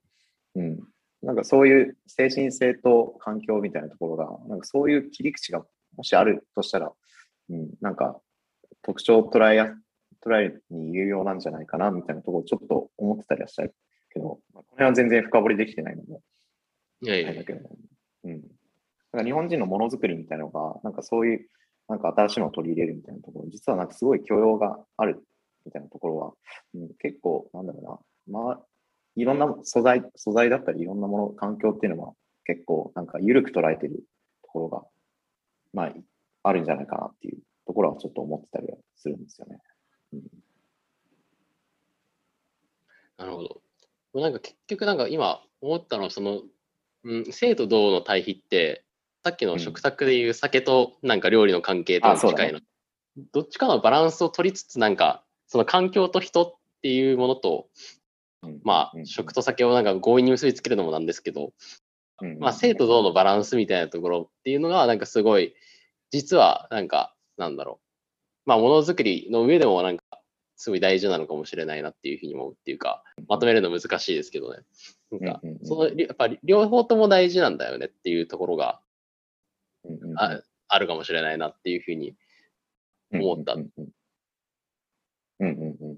うん、なんかそういう精神性と環境みたいなところが、なんかそういう切り口がもしあるとしたら、うん、なんか特徴を捉えや捉えるに有用なんじゃないかなみたいなところをちょっと思ってたりはしたけど、これは全然深掘りできてないので、いやいや。だけど、うん。なんか日本人のものづくりみたいなのが、なんかそういう、なんか新しいのを取り入れるみたいなところ、実はなんかすごい許容があるみたいなところは、うん、結構、なんだろうな、まあ、いろんな素材、素材だったりいろんなもの、環境っていうのは結構なんか緩く捉えてるところが、まあ、あるんじゃないかなっていうところはちょっと思ってたりはするんですよね。なるほど。なんか結局なんか今思ったのはその、うん、生と同の対比ってさっきの食卓でいう酒となんか料理の関係と近いの、ね、どっちかのバランスを取りつつなんかその環境と人っていうものと、まあ食と酒をなんか強引に結びつけるのもなんですけど、まあ生と同のバランスみたいなところっていうのがなんかすごい実はなんかなんだろう。まあ、ものづくりの上でもなんか、すごい大事なのかもしれないなっていうふうに思うっていうか、まとめるの難しいですけどね。なんか、その、やっぱり両方とも大事なんだよねっていうところが、ああるかもしれないなっていうふうに思った。うんうんうん。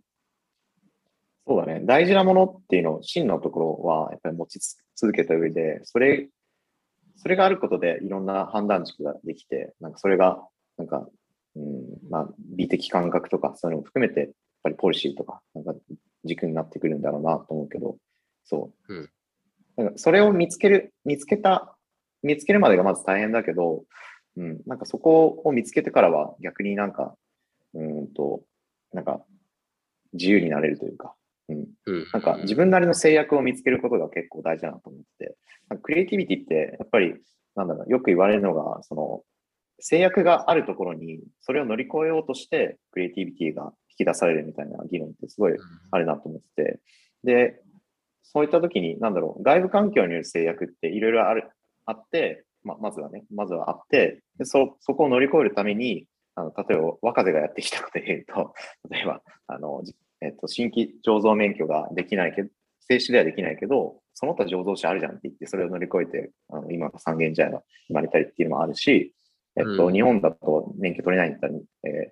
そうだね。大事なものっていうのを、真のところはやっぱり持ち続けた上で、それ、それがあることでいろんな判断軸ができて、なんかそれが、なんかうん、まあ、美的感覚とか、そういうのを含めて、やっぱりポリシーとか、なんか軸になってくるんだろうなと思うけど、そう。うん、なんかそれを見つける、見つけた、見つけるまでがまず大変だけど、うん、なんかそこを見つけてからは逆になんか、うんと、なんか自由になれるというか、うん、なんか自分なりの制約を見つけることが結構大事だなと思って、クリエイティビティってやっぱり、なんだろう、よく言われるのが、その、制約があるところに、それを乗り越えようとして、クリエイティビティが引き出されるみたいな議論ってすごいあるなと思ってて、で、そういった時に、なんだろう、外部環境による制約っていろいろある、あって、ままずはね、まずはあって、でそそこを乗り越えるために、あの例えば若手がやってきたことで言うと、例えば、あの、えっと、新規醸造免許ができないけど、静止ではできないけど、その他醸造者あるじゃんって言って、それを乗り越えて、あの今の三軒茶屋が生まれたりっていうのもあるし、えっと、うん、日本だと免許取れないんだったら、えー、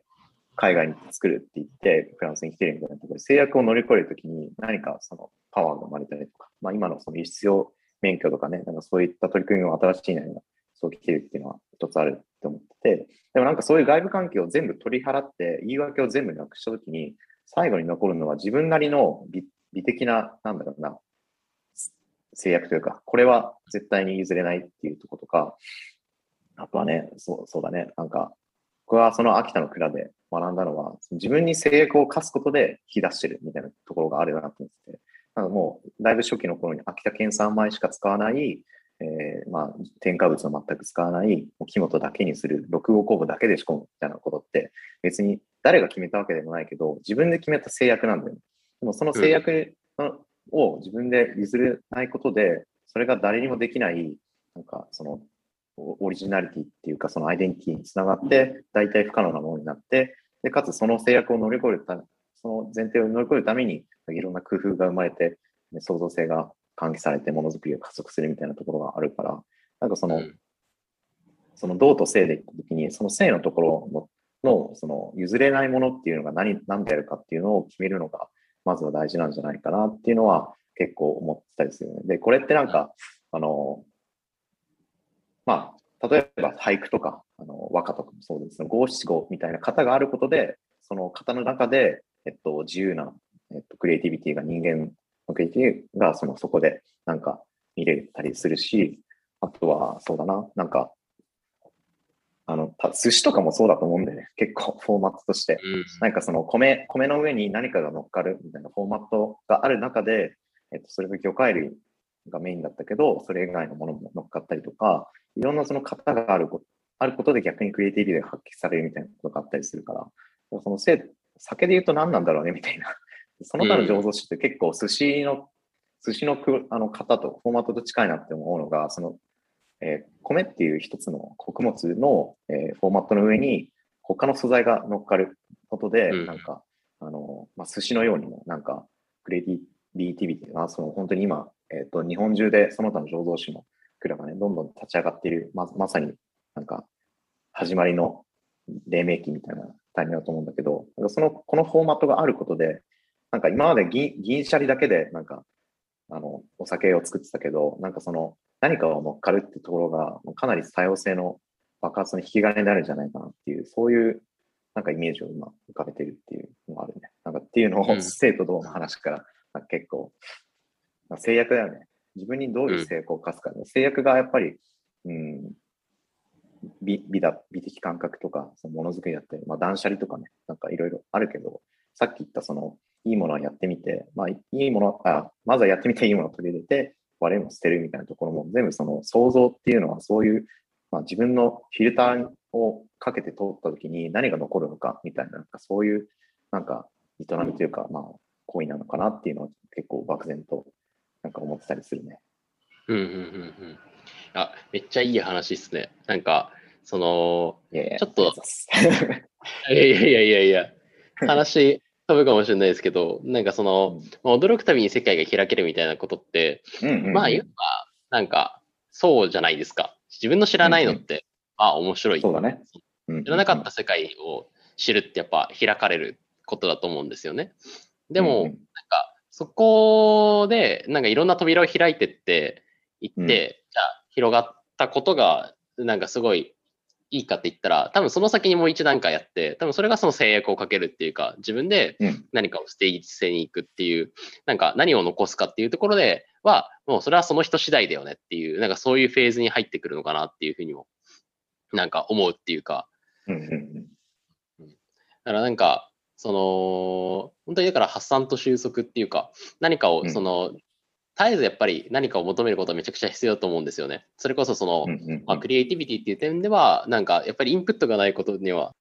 海外に作るって言って、フランスに来てるみたいなところで、制約を乗り越えるときに何かそのパワーが生まれたりとか、まあ、今のその輸出用免許とかね、なんかそういった取り組みも新しいのがそう来てるっていうのは一つあると思ってて、でもなんかそういう外部環境を全部取り払って、言い訳を全部なくしたときに、最後に残るのは自分なりの美美的な、なんだろうな、制約というか、これは絶対に譲れないっていうところとか、あとはね、そうそうだね、なんか、僕はその秋田の蔵で学んだのは、自分に制約を課すことで引き出してるみたいなところがあるなと思ってて、なんかもう、だいぶ初期の頃に秋田県産米しか使わない、えー、まあ、添加物を全く使わない、木本だけにする、六号酵母だけで仕込むみたいなことって、別に誰が決めたわけでもないけど、自分で決めた制約なんだよね。でもその制約を自分で譲れないことで、それが誰にもできない、なんかそのオリジナリティっていうか、そのアイデンティティにつながって、大体不可能なものになって、で、かつその制約を乗り越えるため、その前提を乗り越えるために、いろんな工夫が生まれて、創造性が喚起されてものづくりを加速するみたいなところがあるから、なんかその、うん、その道と性でいったときに、その性のところの、のその譲れないものっていうのが何、何であるかっていうのを決めるのが、まずは大事なんじゃないかなっていうのは結構思ってたりするよね。で、これってなんか、あの、まあ、例えば俳句とか、あの和歌とかもそうですね、五七五みたいな型があることで、その型の中で、えっと、自由な、えっと、クリエイティビティが人間のクリエイティビティがそのそこでなんか見れたりするし、あとはそうだな、なんか、あの、寿司とかもそうだと思うんでね、結構フォーマットとして、うん、なんかその米、米の上に何かが乗っかるみたいなフォーマットがある中で、えっと、それが魚介類がメインだったけど、それ以外のものも乗っかったりとか、いろんなその型があること、あることで逆にクリエイティビティが発揮されるみたいなことがあったりするから、そのせ酒で言うと何なんだろうねみたいな。その他の醸造酒って結構寿司の、寿司のくあの型とフォーマットと近いなって思うのが、その、えー、米っていう一つの穀物の、えー、フォーマットの上に他の素材が乗っかることで、うん、なんか、あの、まあ、寿司のようにも、なんか、クリエイティビティが、その本当に今、えっ、ー、と、日本中でその他の醸造酒の蔵がね、どんどん立ち上がっている、ままさになんか、始まりの黎明期みたいなタイミングだと思うんだけど、なんかその、このフォーマットがあることで、なんか今まで銀銀シャリだけで、なんか、あの、お酒を作ってたけど、なんかその、何かを乗っかるってところが、かなり多様性の爆発の引き金になるんじゃないかなっていう、そういうなんかイメージを今浮かべてるっていうのがあるね。なんかっていうのを、生とどうの話から、結構、まあ、制約だよね。自分にどういう成功を課すか、ね、制約がやっぱり、うん、美美だ美的感覚とか、そのものづくりだったり、まあ、断捨離とかね、なんかいろいろあるけど、さっき言ったその、いいものはやってみて、まあ、いいもの、あまずはやってみていいものを取り入れて、悪いものを捨てるみたいなところも、全部その想像っていうのは、そういう、まあ、自分のフィルターをかけて通った時に何が残るのかみたいな、なんかそういう、なんか、営みというか、まあ、行為なのかなっていうのは結構漠然となんか思ってたりするね。うんうんうんうん。あ、めっちゃいい話っすね。なんか、その、いやいやちょっと、いやいやいやいや、話飛ぶかもしれないですけど、なんかその、うん、驚くたびに世界が開けるみたいなことって、うんうんうん、まあ言えば、なんか、そうじゃないですか。自分の知らないのって、うんうん、まあ面白い。そうだね。知らなかった世界を知るってやっぱ開かれることだと思うんですよね。でも、うんうん、なんか、そこで、なんかいろんな扉を開いてっていって、うん、じゃあ広がったことが、なんかすごいいいかって言ったら、多分その先にもう一段階やって、多分それがその制約をかけるっていうか、自分で何かをステージ性に行くっていう、なんか何を残すかっていうところでは、もうそれはその人次第だよねっていう、なんかそういうフェーズに入ってくるのかなっていうふうにも、なんか思うっていうか。だからなんか、その、本当にだから発散と収束っていうか、何かをその、絶えずやっぱり何かを求めることはめちゃくちゃ必要だと思うんですよね。それこそその、まあ、クリエイティビティっていう点では、なんかやっぱりインプットがないことには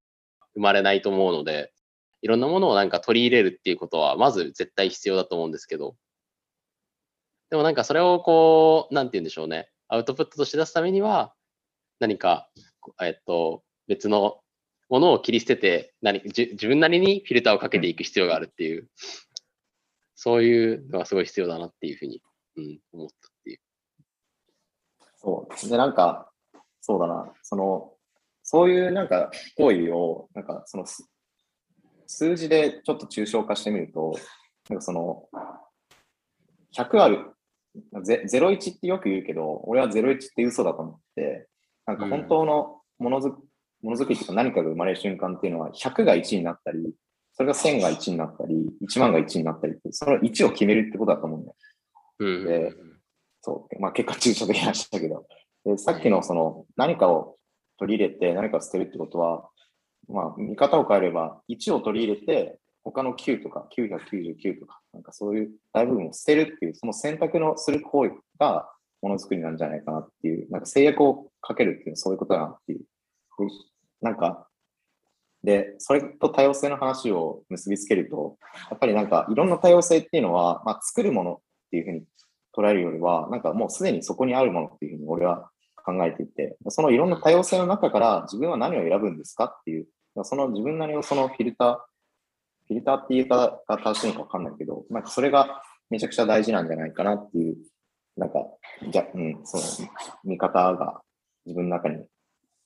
生まれないと思うので、いろんなものをなんか取り入れるっていうことは、まず絶対必要だと思うんですけど、でもなんかそれをこう、なんて言うんでしょうね、アウトプットとして出すためには、何か、えっと、別のものを切り捨てて何自分なりにフィルターをかけていく必要があるっていう、そういうのがすごい必要だなっていうふうに、うん、思ったっていう。そう。で、なんか、そうだな、その、そういうなんか行為を、なんかその数字でちょっと抽象化してみると、なんかその、100ある、01ってよく言うけど、俺は01って嘘だと思って、なんか本当のものづ、うんものづくりとか何かが生まれる瞬間っていうのは100が1になったり、それが1000が1になったり、1万が1になったりその1を決めるってことだと思うんだよ。うん、で、そう、まあ結果抽象的な話だけど、でさっきのその何かを取り入れて何かを捨てるってことは、まあ、見方を変えれば、1を取り入れて、他の9とか999とか、なんかそういう大部分を捨てるっていう、その選択のする行為がものづくりなんじゃないかなっていう、なんか制約をかけるっていうのはそういうことだなっていう。なんか、で、それと多様性の話を結びつけると、やっぱりなんかいろんな多様性っていうのは、まあ、作るものっていうふうに捉えるよりは、なんかもうすでにそこにあるものっていうふうに俺は考えていて、そのいろんな多様性の中から自分は何を選ぶんですかっていう、その自分なりのそのフィルター、フィルターって言い方が正しいのかわかんないけど、なんかそれがめちゃくちゃ大事なんじゃないかなっていう、なんか、じゃ、うん、その見方が自分の中に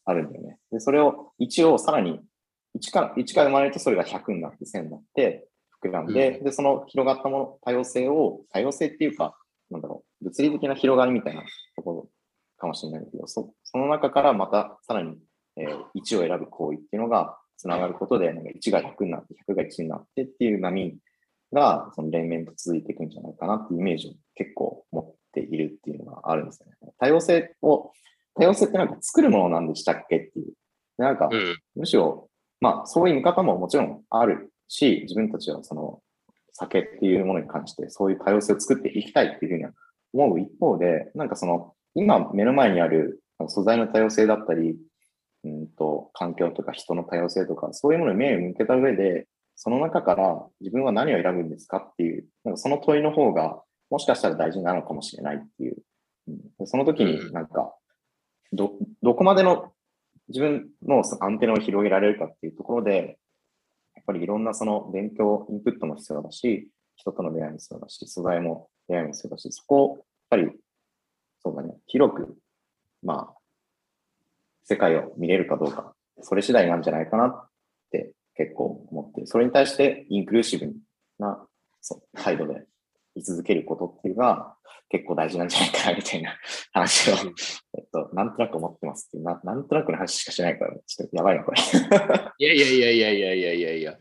あるんだよね。で、それを一応さらに1から、1から生まれるとそれが100になって1000になって膨らんで、うん、で、その広がったもの、多様性を、多様性っていうか、なんだろう、物理的な広がりみたいなところかもしれないけど、そその中からまたさらに、えー、1を選ぶ行為っていうのがつながることで、なんか1が100になって、100が1になってっていう波が、その連綿と続いていくんじゃないかなっていうイメージを結構持っているっていうのがあるんですよね。多様性を、多様性ってなんか作るものなんでしたっけっていう。なんか、むしろ、まあ、そういう見方ももちろんあるし、自分たちはその、酒っていうものに関して、そういう多様性を作っていきたいっていうふうには思う一方で、なんかその、今目の前にある素材の多様性だったり、うんと、環境とか人の多様性とか、そういうものに目を向けた上で、その中から自分は何を選ぶんですかっていう、なんかその問いの方が、もしかしたら大事なのかもしれないっていう。うん、その時になんか、ど、どこまでの自分のアンテナを広げられるかっていうところで、やっぱりいろんなその勉強、インプットも必要だし、人との出会いも必要だし、素材も出会いも必要だし、そこをやっぱりそうだね、広く、まあ、世界を見れるかどうか、それ次第なんじゃないかなって結構思って、それに対してインクルーシブな態度で居続けることっていうのが結構大事なんじゃないかなみたいな 話を、えっと、なんとなく思ってますってな、なんとなくの話しかしないから、ちょっとやばいな、これ。い やいやいやいやいやいやいやいや。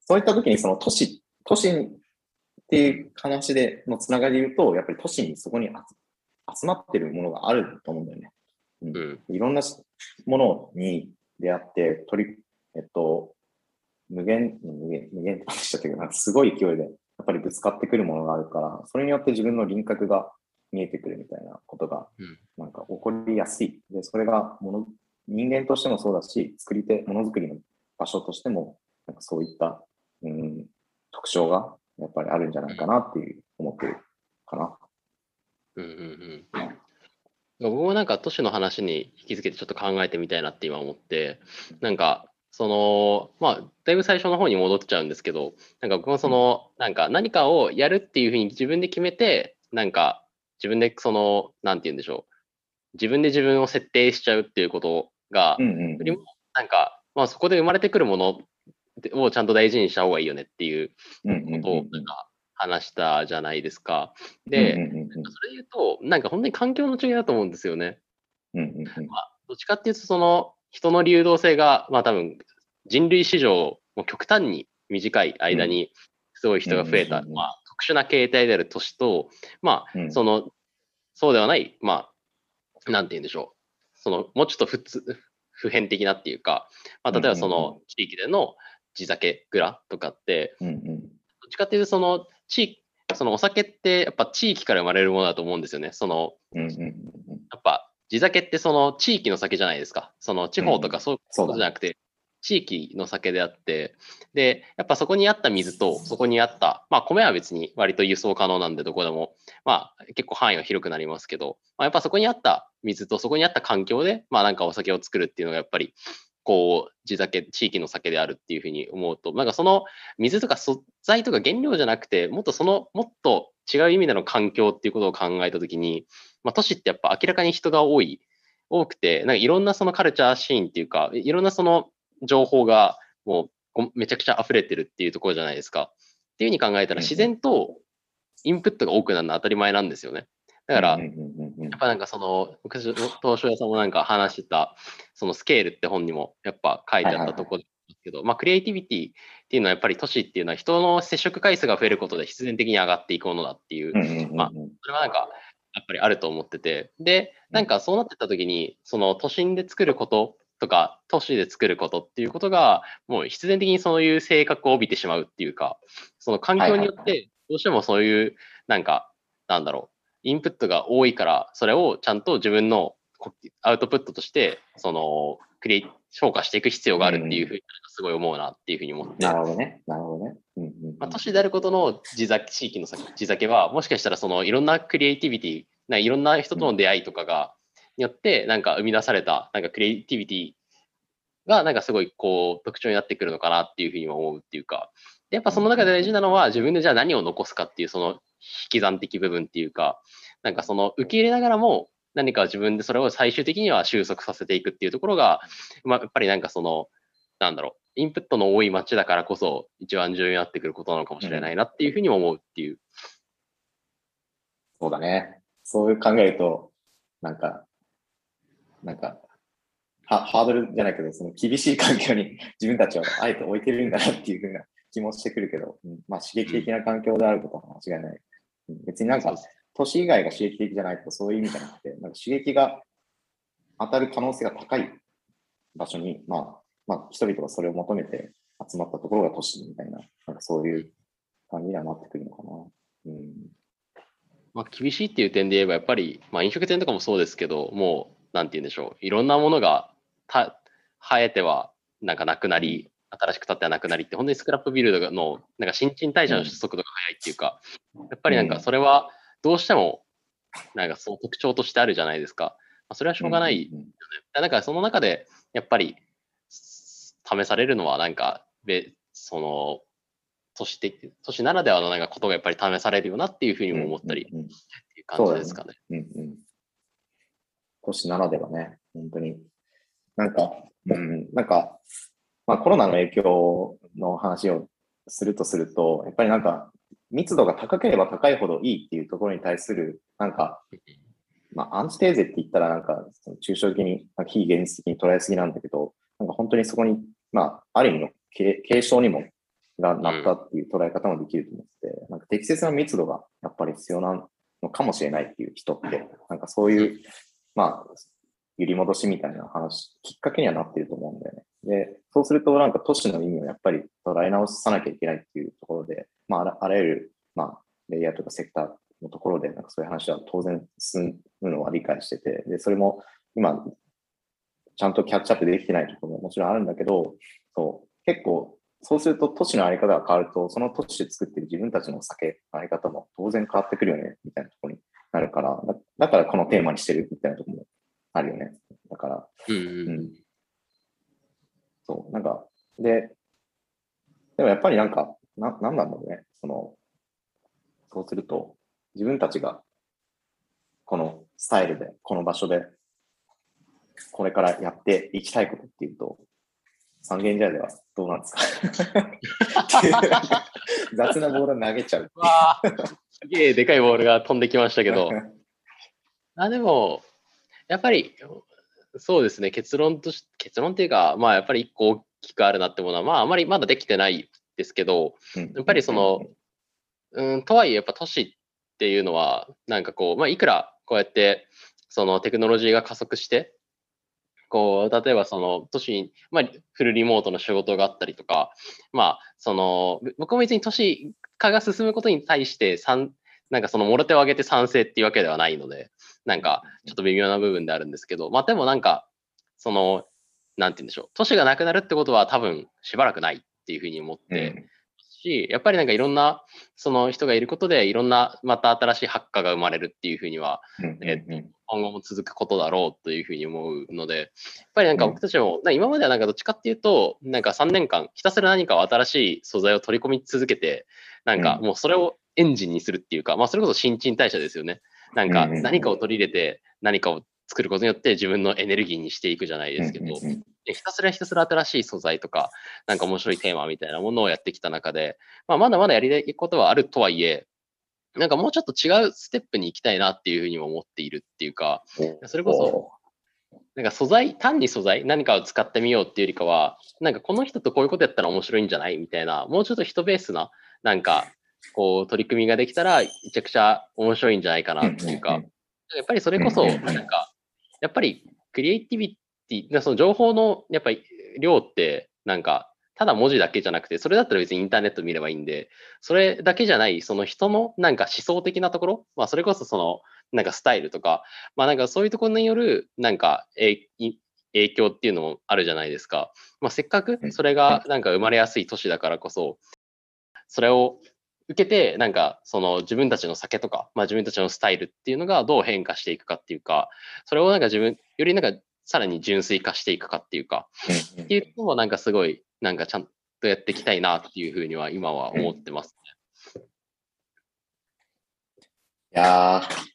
そういった時にその都市、都市っていう話でのつながりで言うと、やっぱり都市にそこに集まってるものがあると思うんだよね。うん。いろんなものに出会って、取り、えっと、無限、無限、無限って話しちゃったけど、なんかすごい勢いで、やっぱりぶつかってくるものがあるから、それによって自分の輪郭が見えてくるみたいなことが、なんか起こりやすい。で、それがもの、人間としてもそうだし、作り手、ものづくりの場所としても、なんかそういった、うん、特徴がやっぱりあるんじゃないかなっていう思ってるかな。うんうんうん。僕もなんか都市の話に引き付けてちょっと考えてみたいなって今思って、なんか、その、まあ、だいぶ最初の方に戻っちゃうんですけど、なんか僕もその、なんか何かをやるっていうふうに自分で決めて、なんか自分でその、なんて言うんでしょう。自分で自分を設定しちゃうっていうことが、よりも、なんか、まあそこで生まれてくるものをちゃんと大事にした方がいいよねっていうことを、なんか、話したじゃないですか。で、それで言うと、なんか本当に環境の違いだと思うんですよね。まあ、どっちかっていうと、その人の流動性が、まあ多分人類史上、もう極端に短い間にすごい人が増えた、まあ特殊な形態である都市と、まあ、その、そうではない、まあ、なんて言うんでしょう。その、もうちょっと普通、普遍的なっていうか、まあ、例えばその地域での地酒蔵とかって、どっちかっていうとその地域、そのお酒ってやっぱ地域から生まれるものだと思うんですよね。その、やっぱ地酒ってその地域の酒じゃないですか。その地方とかそういうことじゃなくて、地域の酒であって、で、やっぱそこにあった水と、そこにあった、まあ米は別に割と輸送可能なんでどこでも、まあ結構範囲は広くなりますけど、まあ、やっぱそこにあった水とそこにあった環境で、まあなんかお酒を作るっていうのがやっぱりこう、地酒、地域の酒であるっていうふうに思うと、なんかその水とか素材とか原料じゃなくて、もっとその、もっと違う意味での環境っていうことを考えたときに、まあ都市ってやっぱ明らかに人が多い、多くて、なんかいろんなそのカルチャーシーンっていうか、いろんなその情報がもうめちゃくちゃ溢れてるっていうところじゃないですか。っていうふうに考えたら自然とインプットが多くなるのは当たり前なんですよね。だから、やっぱなんかその、昔、東証屋さんもなんか話してた、そのスケールって本にもやっぱ書いてあったところですけど、まあ、クリエイティビティっていうのはやっぱり都市っていうのは人の接触回数が増えることで必然的に上がっていくものだっていう、まあ、それはなんか、やっぱりあると思ってて、で、なんかそうなってた時に、その都心で作ることとか都市で作ることっていうことが、もう必然的にそういう性格を帯びてしまうっていうか、その環境によってどうしてもそういう、なんか、なんだろう、インプットが多いから、それをちゃんと自分のアウトプットとして、その、クリエイ消化していく必要があるっていうふうにすごい思うなっていうふうに思って。なるほどね。なるほどね。うんうんまあ、都市であることの地酒、地域の地酒は、もしかしたらそのいろんなクリエイティビティ、ないろんな人との出会いとかが、によって、なんか生み出された、なんかクリエイティビティが、なんかすごいこう、特徴になってくるのかなっていうふうに思うっていうか、やっぱその中で大事なのは、自分でじゃあ何を残すかっていう、その引き算的部分っていうか、なんかその受け入れながらも、何か自分でそれを最終的には収束させていくっていうところが、まあ、やっぱりなんかその、なんだろう、インプットの多い街だからこそ一番重要になってくることなのかもしれないなっていうふうに思うっていう。そうだね。そういう考えると、なんか、なんか、ハードルじゃないけど、その厳しい環境に 自分たちをあえて置いてるんだなっていうふうな気もしてくるけど、うん、まあ刺激的な環境であることは間違いない。うん、別になんか、都市以外が刺激的じゃないとそういう意味じゃなくて、なんか刺激が当たる可能性が高い場所に、まあ、まあ、人々がそれを求めて集まったところが都市みたいな、なんかそういう感じにはなってくるのかな。うん。まあ、厳しいっていう点で言えば、やっぱり、まあ、飲食店とかもそうですけど、もう、なんて言うんでしょう、いろんなものがた生えてはなんかなくなり、新しく建ってはなくなりって、本当にスクラップビルドのなんか新陳代謝の速度が速いっていうか、やっぱりなんかそれはどうしてもなんかその特徴としてあるじゃないですか。まあ、それはしょうがない、ね。なんかその中でやっぱり試されるのはなんか、その都市的、都市ならではのなんかことがやっぱり試されるよなっていうふうにも思ったりっていう感じですかね。うんうん、都市ならではね、本当に。なんか、うん、なんか、まあコロナの影響の話をするとすると、やっぱりなんか密度が高ければ高いほどいいっていうところに対する、なんか、まあアンチテーゼって言ったらなんか、抽象的に、非現実的に捉えすぎなんだけど、なんか本当にそこに、まあ、ある意味の継承にもがなったっていう捉え方もできると思ってて、なんか適切な密度がやっぱり必要なのかもしれないっていう人って、なんかそういう、まあ、揺り戻しみたいな話、きっかけにはなってると思うんだよね。で、そうするとなんか都市の意味をやっぱり捉え直さなきゃいけないっていうところで、まあ、あらゆる、まあ、レイヤーとかセクターのところで、なんかそういう話は当然進むのは理解してて、で、それも今、ちゃんとキャッチアップできてないところももちろんあるんだけど、そう、結構、そうすると都市のあり方が変わると、その都市で作ってる自分たちの酒のあり方も当然変わってくるよね、みたいなところになるから、だからこのテーマにしてるみたいなところもあるよね。だから、うん、うん、そう、なんか、で、でもやっぱりなんか、な、なんなんだろうね。その、そうすると、自分たちが、このスタイルで、この場所で、これからやっていきたいことっていうと、三軒茶屋ではどうなんですか？雑なボール投げちゃうわすげえでかいボールが飛んできましたけど。あでも、やっぱり、そうですね、結論とし、結論っていうか、まあやっぱり一個大きくあるなってものは、まああまりまだできてないですけど、やっぱりその、うん、とはいえやっぱ都市っていうのは、なんかこう、まあいくらこうやって、そのテクノロジーが加速して、こう、例えばその都市に、まあ、フルリモートの仕事があったりとか、まあ、その、僕も別に都市化が進むことに対して、なんかそのもろ手を挙げて賛成っていうわけではないので、なんかちょっと微妙な部分であるんですけど、まあでもなんか、その、なんて言うんでしょう、都市がなくなるってことは多分しばらくないっていうふうに思って、し、やっぱりなんかいろんなその人がいることで、いろんなまた新しい発火が生まれるっていうふうには、えっと、今後も続くことだろうというふうに思うので、やっぱりなんか僕たちも、今まではなんかどっちかっていうと、なんか3年間、ひたすら何か新しい素材を取り込み続けて、なんかもうそれをエンジンにするっていうか、まあそれこそ新陳代謝ですよね。なんか何かを取り入れて何かを作ることによって自分のエネルギーにしていくじゃないですけど、ひたすらひたすら新しい素材とか、なんか面白いテーマみたいなものをやってきた中で、まあ、まだまだやりたいことはあるとはいえ、なんかもうちょっと違うステップに行きたいなっていうふうにも思っているっていうか、それこそ、なんか素材、単に素材、何かを使ってみようっていうよりかは、なんかこの人とこういうことやったら面白いんじゃないみたいな、もうちょっと人ベースな、なんか、こう、取り組みができたら、めちゃくちゃ面白いんじゃないかなっていうか、やっぱりそれこそ、なんか、やっぱりクリエイティビテティ、その情報のやっぱり量って、なんか、ただ文字だけじゃなくて、それだったら別にインターネット見ればいいんで、それだけじゃない、その人のなんか思想的なところ、まあそれこそその、なんかスタイルとか、まあなんかそういうところによる、なんか影響っていうのもあるじゃないですか。まあせっかくそれがなんか生まれやすい都市だからこそ、それを受けて、なんかその自分たちの酒とか、まあ自分たちのスタイルっていうのがどう変化していくかっていうか、それをなんか自分、よりなんかさらに純粋化していくかっていうか、っていうのもなんかすごい、なんかちゃんとやっていきたいなっていうふうには今は思ってますね。いやー、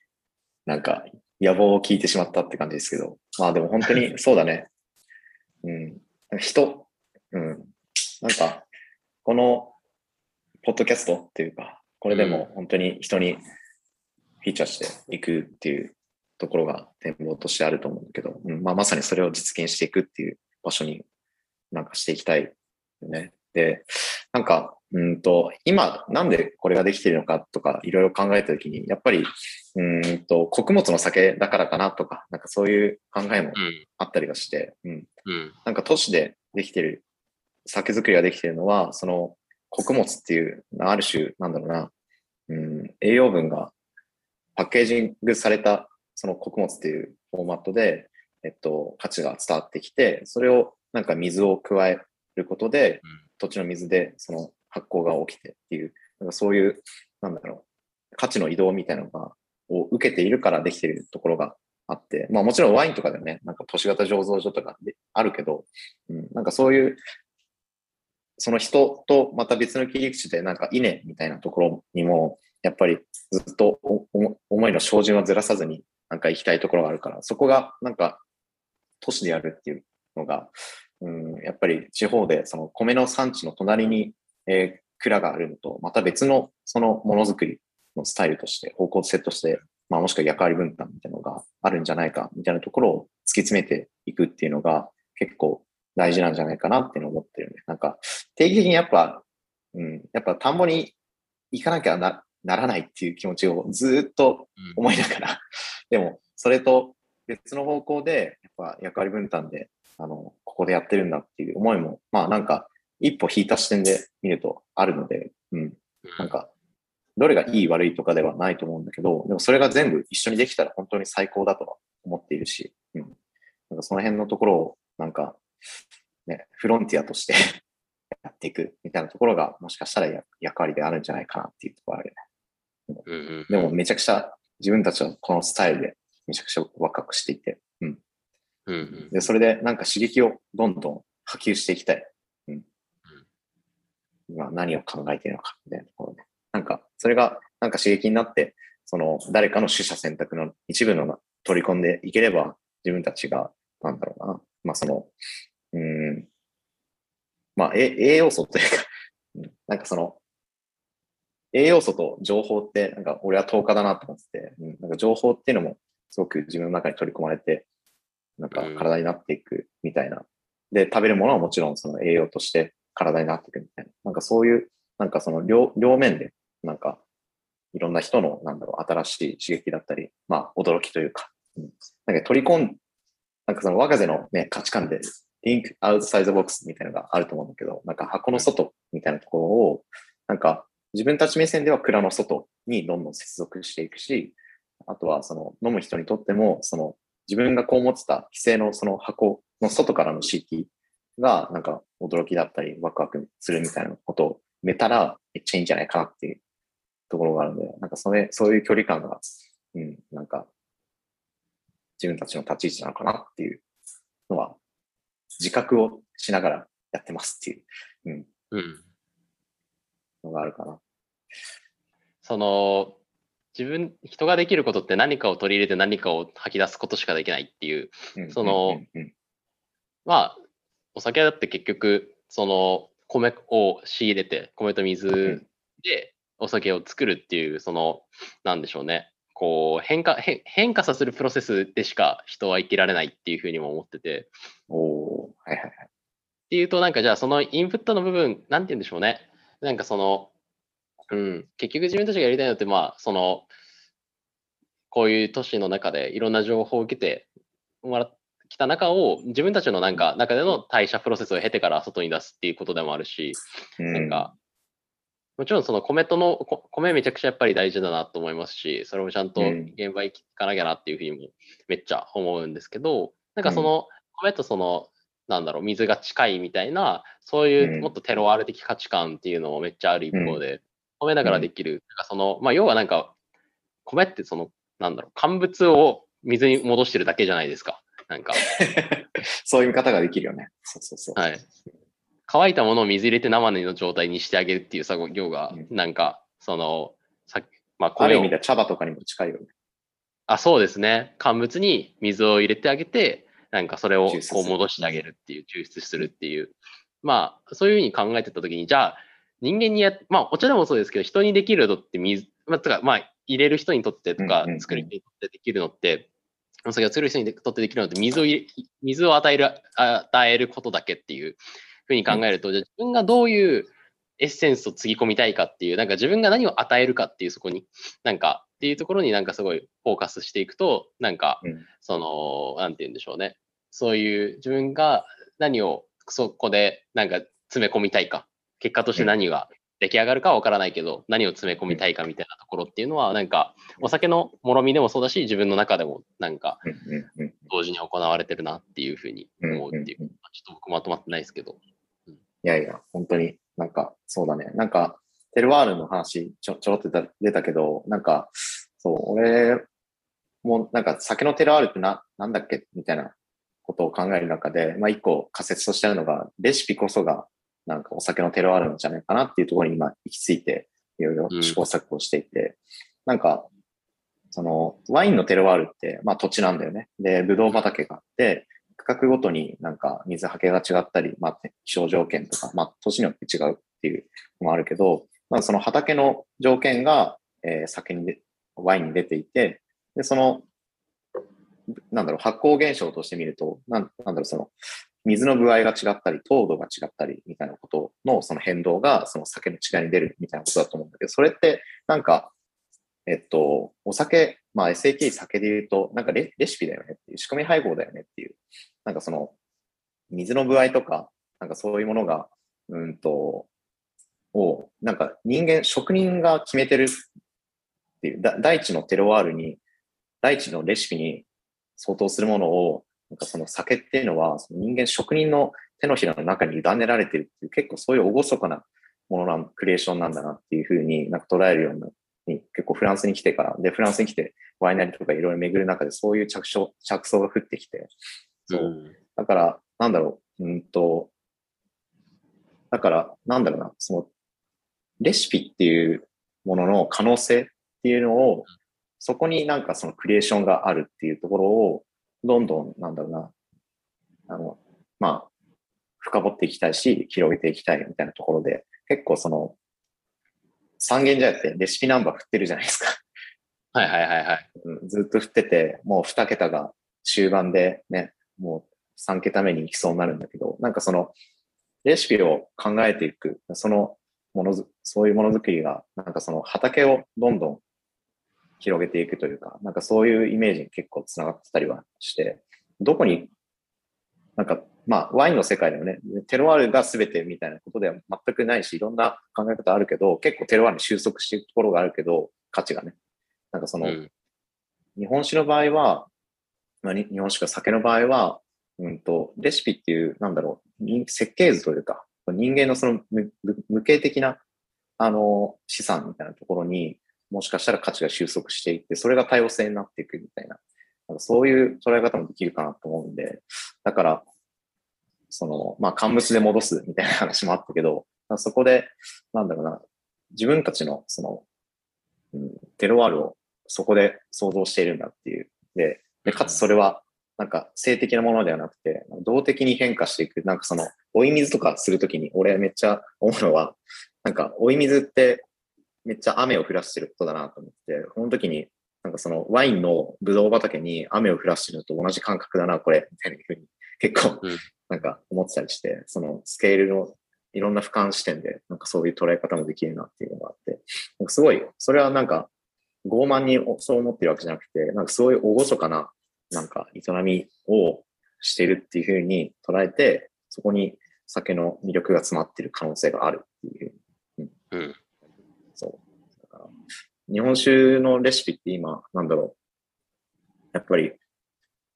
なんか野望を聞いてしまったって感じですけど、まあでも本当に そうだね。うん。人、うん。なんか、この、ポッドキャストっていうか、これでも本当に人にフィーチャーしていくっていうところが展望としてあると思うんだけど、うんまあ、まさにそれを実現していくっていう場所になんかしていきたいよね。で、なんか、うんと、今、なんでこれができているのかとか、いろいろ考えたときに、やっぱり、うんと、穀物の酒だからかなとか、なんかそういう考えもあったりはして、うん。うん、なんか都市でできてる、酒造りができているのは、その穀物っていう、ある種、なんだろうな、うん、栄養分がパッケージングされたその穀物っていうフォーマットで、えっと、価値が伝わってきて、それをなんか水を加えることで、土地の水でその発酵が起きてっていう、なんかそういう、なんだろう、価値の移動みたいなのが、を受けているからできているところがあって、まあもちろんワインとかでね、なんか都市型醸造所とかであるけど、うん、なんかそういう、その人とまた別の切り口でなんか稲みたいなところにも、やっぱりずっと思いの照準をずらさずになんか行きたいところがあるから、そこがなんか都市でやるっていうのが、うん、やっぱり地方でその米の産地の隣に、えー、蔵があるのと、また別のそのものづくりのスタイルとして、方向性として、まあもしくは役割分担みたいなのがあるんじゃないかみたいなところを突き詰めていくっていうのが結構大事なんじゃないかなっていうのを思ってるね。なんか定期的にやっぱ、うん、やっぱ田んぼに行かなきゃなならないっていう気持ちをずっと思いながら、うん、でもそれと別の方向でやっぱ役割分担であのここでやってるんだっていう思いもまあなんか一歩引いた視点で見るとあるので、うん、なんかどれがいい悪いとかではないと思うんだけどでもそれが全部一緒にできたら本当に最高だとは思っているし、うん、なんかその辺のところをなんかねフロンティアとして やっていくみたいなところがもしかしたら役割であるんじゃないかなっていうところあるよね。でもめちゃくちゃ自分たちはこのスタイルでめちゃくちゃ若くしていて、うん。うんうん、でそれでなんか刺激をどんどん波及していきたい。うん。今何を考えているのかみたいなところで。なんかそれがなんか刺激になって、その誰かの取捨選択の一部の取り込んでいければ自分たちが、なんだろうな、まあその、うん、まあ栄養素というか なんかその栄養素と情報って、なんか俺は10日だなと思ってて、うん、なんか情報っていうのもすごく自分の中に取り込まれて、なんか体になっていくみたいな。で、食べるものはもちろんその栄養として体になっていくみたいな。なんかそういう、なんかその両両面で、なんかいろんな人の、なんだろう、新しい刺激だったり、まあ驚きというか、うん、なんか取り込ん、なんかその若手のね、価値観で、think outside the box みたいなのがあると思うんだけど、なんか箱の外みたいなところを、なんか自分たち目線では蔵の外にどんどん接続していくし、あとはその飲む人にとっても、その自分がこう持ってた規制のその箱の外からの刺激がなんか驚きだったりワクワクするみたいなことをめたらめっちゃいいんじゃないかなっていうところがあるので、なんかそれ、そういう距離感が、うん、なんか自分たちの立ち位置なのかなっていうのは自覚をしながらやってますっていう、うん、うん。のがあるかな。その自分人ができることって何かを取り入れて何かを吐き出すことしかできないっていう、その、まあお酒だって結局その米を仕入れて米と水でお酒を作るっていうそのなんでしょうね。こう変化変化させるプロセスでしか人は生きられないっていうふうにも思ってて。おはいはいはい。っていうとなんかじゃあそのインプットの部分なんて言うんでしょうね。なんかその、うん、結局自分たちがやりたいのって、まあ、その、こういう都市の中でいろんな情報を受けてもらきた中を自分たちのなんか中での代謝プロセスを経てから外に出すっていうことでもあるし、なんか、もちろんその米との、米めちゃくちゃやっぱり大事だなと思いますし、それもちゃんと現場行かなきゃなっていうふうにもめっちゃ思うんですけど、なんかその米とその、なんだろう、水が近いみたいな、そういうもっとテロワール的価値観っていうのもめっちゃある一方で、米だからできる、その、まあ要はなんか、米ってその、なんだろう、乾物を水に戻してるだけじゃないですか。なんか。そういう見方ができるよね。そうそうそう。はい。乾いたものを水入れて生の状態にしてあげるっていう作業が、なんか、その、さまあ、ある意味で茶葉とかにも近いよね。あ、そうですね。乾物に水を入れてあげて、なんかそれをこう戻してあげるっていう、抽出するっていう。まあ、そういうふうに考えてたときに、じゃあ、人間にや、まあ、お茶でもそうですけど、人にできるのって水、まあ、とか、まあ、入れる人にとってとか、作る人にとってできるのって、お酒を作る人にとってできるのって水を入れ、水を与える、与えることだけっていうふうに考えると、じゃあ自分がどういうエッセンスをつぎ込みたいかっていう、なんか自分が何を与えるかっていうそこに、なんかっていうところになんかすごいフォーカスしていくと、なんか、その、なんて言うんでしょうね。そういう自分が何をそこでなんか詰め込みたいか、結果として何が出来上がるかは分からないけど、何を詰め込みたいかみたいなところっていうのは、なんか、お酒のもろみでもそうだし、自分の中でもなんか、同時に行われてるなっていうふうに思うっていう、ちょっと僕まとまってないですけど。いやいや、本当になんか、そうだね。なんか、テルワールの話ちょちょろっと出たけど、なんか、そう、俺もなんか酒のテルワールってな、なんだっけみたいなことを考える中で、まあ一個仮説としてあるのが、レシピこそがなんかお酒のテロあるんじゃないかなっていうところに今行き着いて、いろいろ試行錯誤していて、うん、なんか、その、ワインのテロワールって、まあ土地なんだよね。で、ブドウ畑があって、区画ごとになんか水はけが違ったり、まあ気象条件とか、まあ土によって違うっていうのもあるけど、まあその畑の条件が、えー、酒にワインに出ていて、で、その、なんだろう、発酵現象として見ると、なんなんだろう、その、水の具合が違ったり、糖度が違ったりみたいなことのその変動がその酒の違いに出るみたいなことだと思うんだけど、それってなんか、えっと、お酒、まあ SAT 酒で言うと、なんかレレシピだよねっていう、仕組み配合だよねっていう、なんかその、水の具合とか、なんかそういうものが、うんと、を、なんか人間、職人が決めてるっていう、大地のテロワールに、大地のレシピに相当するものをなんかその酒っていうのは、その人間職人の手のひらの中に委ねられてるっていう、結構そういう厳かなものなん、クリエーションなんだなっていうふうになんか捉えるように、結構フランスに来てから、で、フランスに来てワイナリーとかいろいろ巡る中でそういう着想着想が降ってきて、そう。うん、だから、なんだろう、うんと、だから、なんだろうな、その、レシピっていうものの可能性っていうのを、そこになんかそのクリエーションがあるっていうところを、どんどん、なんだろうな、あの、まあ、深掘っていきたいし、広げていきたいみたいなところで、結構その、三軒茶屋ってレシピナンバー振ってるじゃないですか。はいはいはいはい。うん、ずっと振ってて、もう二桁が終盤でね、もう三桁目に行きそうになるんだけど、なんかその、レシピを考えていく、そのものづ、そういうものづくりが、なんかその畑をどんどん広げていくというか、なんかそういうイメージに結構つながってたりはして、どこに、なんか、まあ、ワインの世界でもね、テロワールが全てみたいなことでは全くないし、いろんな考え方あるけど、結構テロワールに収束していくところがあるけど、価値がね。なんかその、うん、日本酒の場合は、まあ、日本酒か酒の場合は、うんと、レシピっていう、なんだろう、設計図というか、人間のその無形的な、あの、資産みたいなところに、もしかしたら価値が収束していって、それが多様性になっていくみたいな、なんかそういう捉え方もできるかなと思うんで、だから、その、まあ、乾物で戻すみたいな話もあったけど、そこで、なんだろうな、自分たちの、その、うん、テロワールをそこで想像しているんだっていう。で、でかつそれは、なんか性的なものではなくて、動的に変化していく。なんかその、追い水とかするときに、俺めっちゃ思うのは、なんか追い水ってめっちゃ雨を降らしてることだなと思って、この時に、なんかそのワインのブドウ畑に雨を降らしてるのと同じ感覚だな、これ、みたいなふうに結構、なんか思ってたりして、そのスケールのいろんな俯瞰視点で、なんかそういう捉え方もできるなっていうのがあって、なんかすごい、それはなんか傲慢にそう思ってるわけじゃなくて、なんかすごい厳かな、なんか営みを、しているっていうふうに捉えて、そこに酒の魅力が詰まっている可能性があるっていうふうに。うん。うん、そう。だから日本酒のレシピって今、なんだろう。やっぱり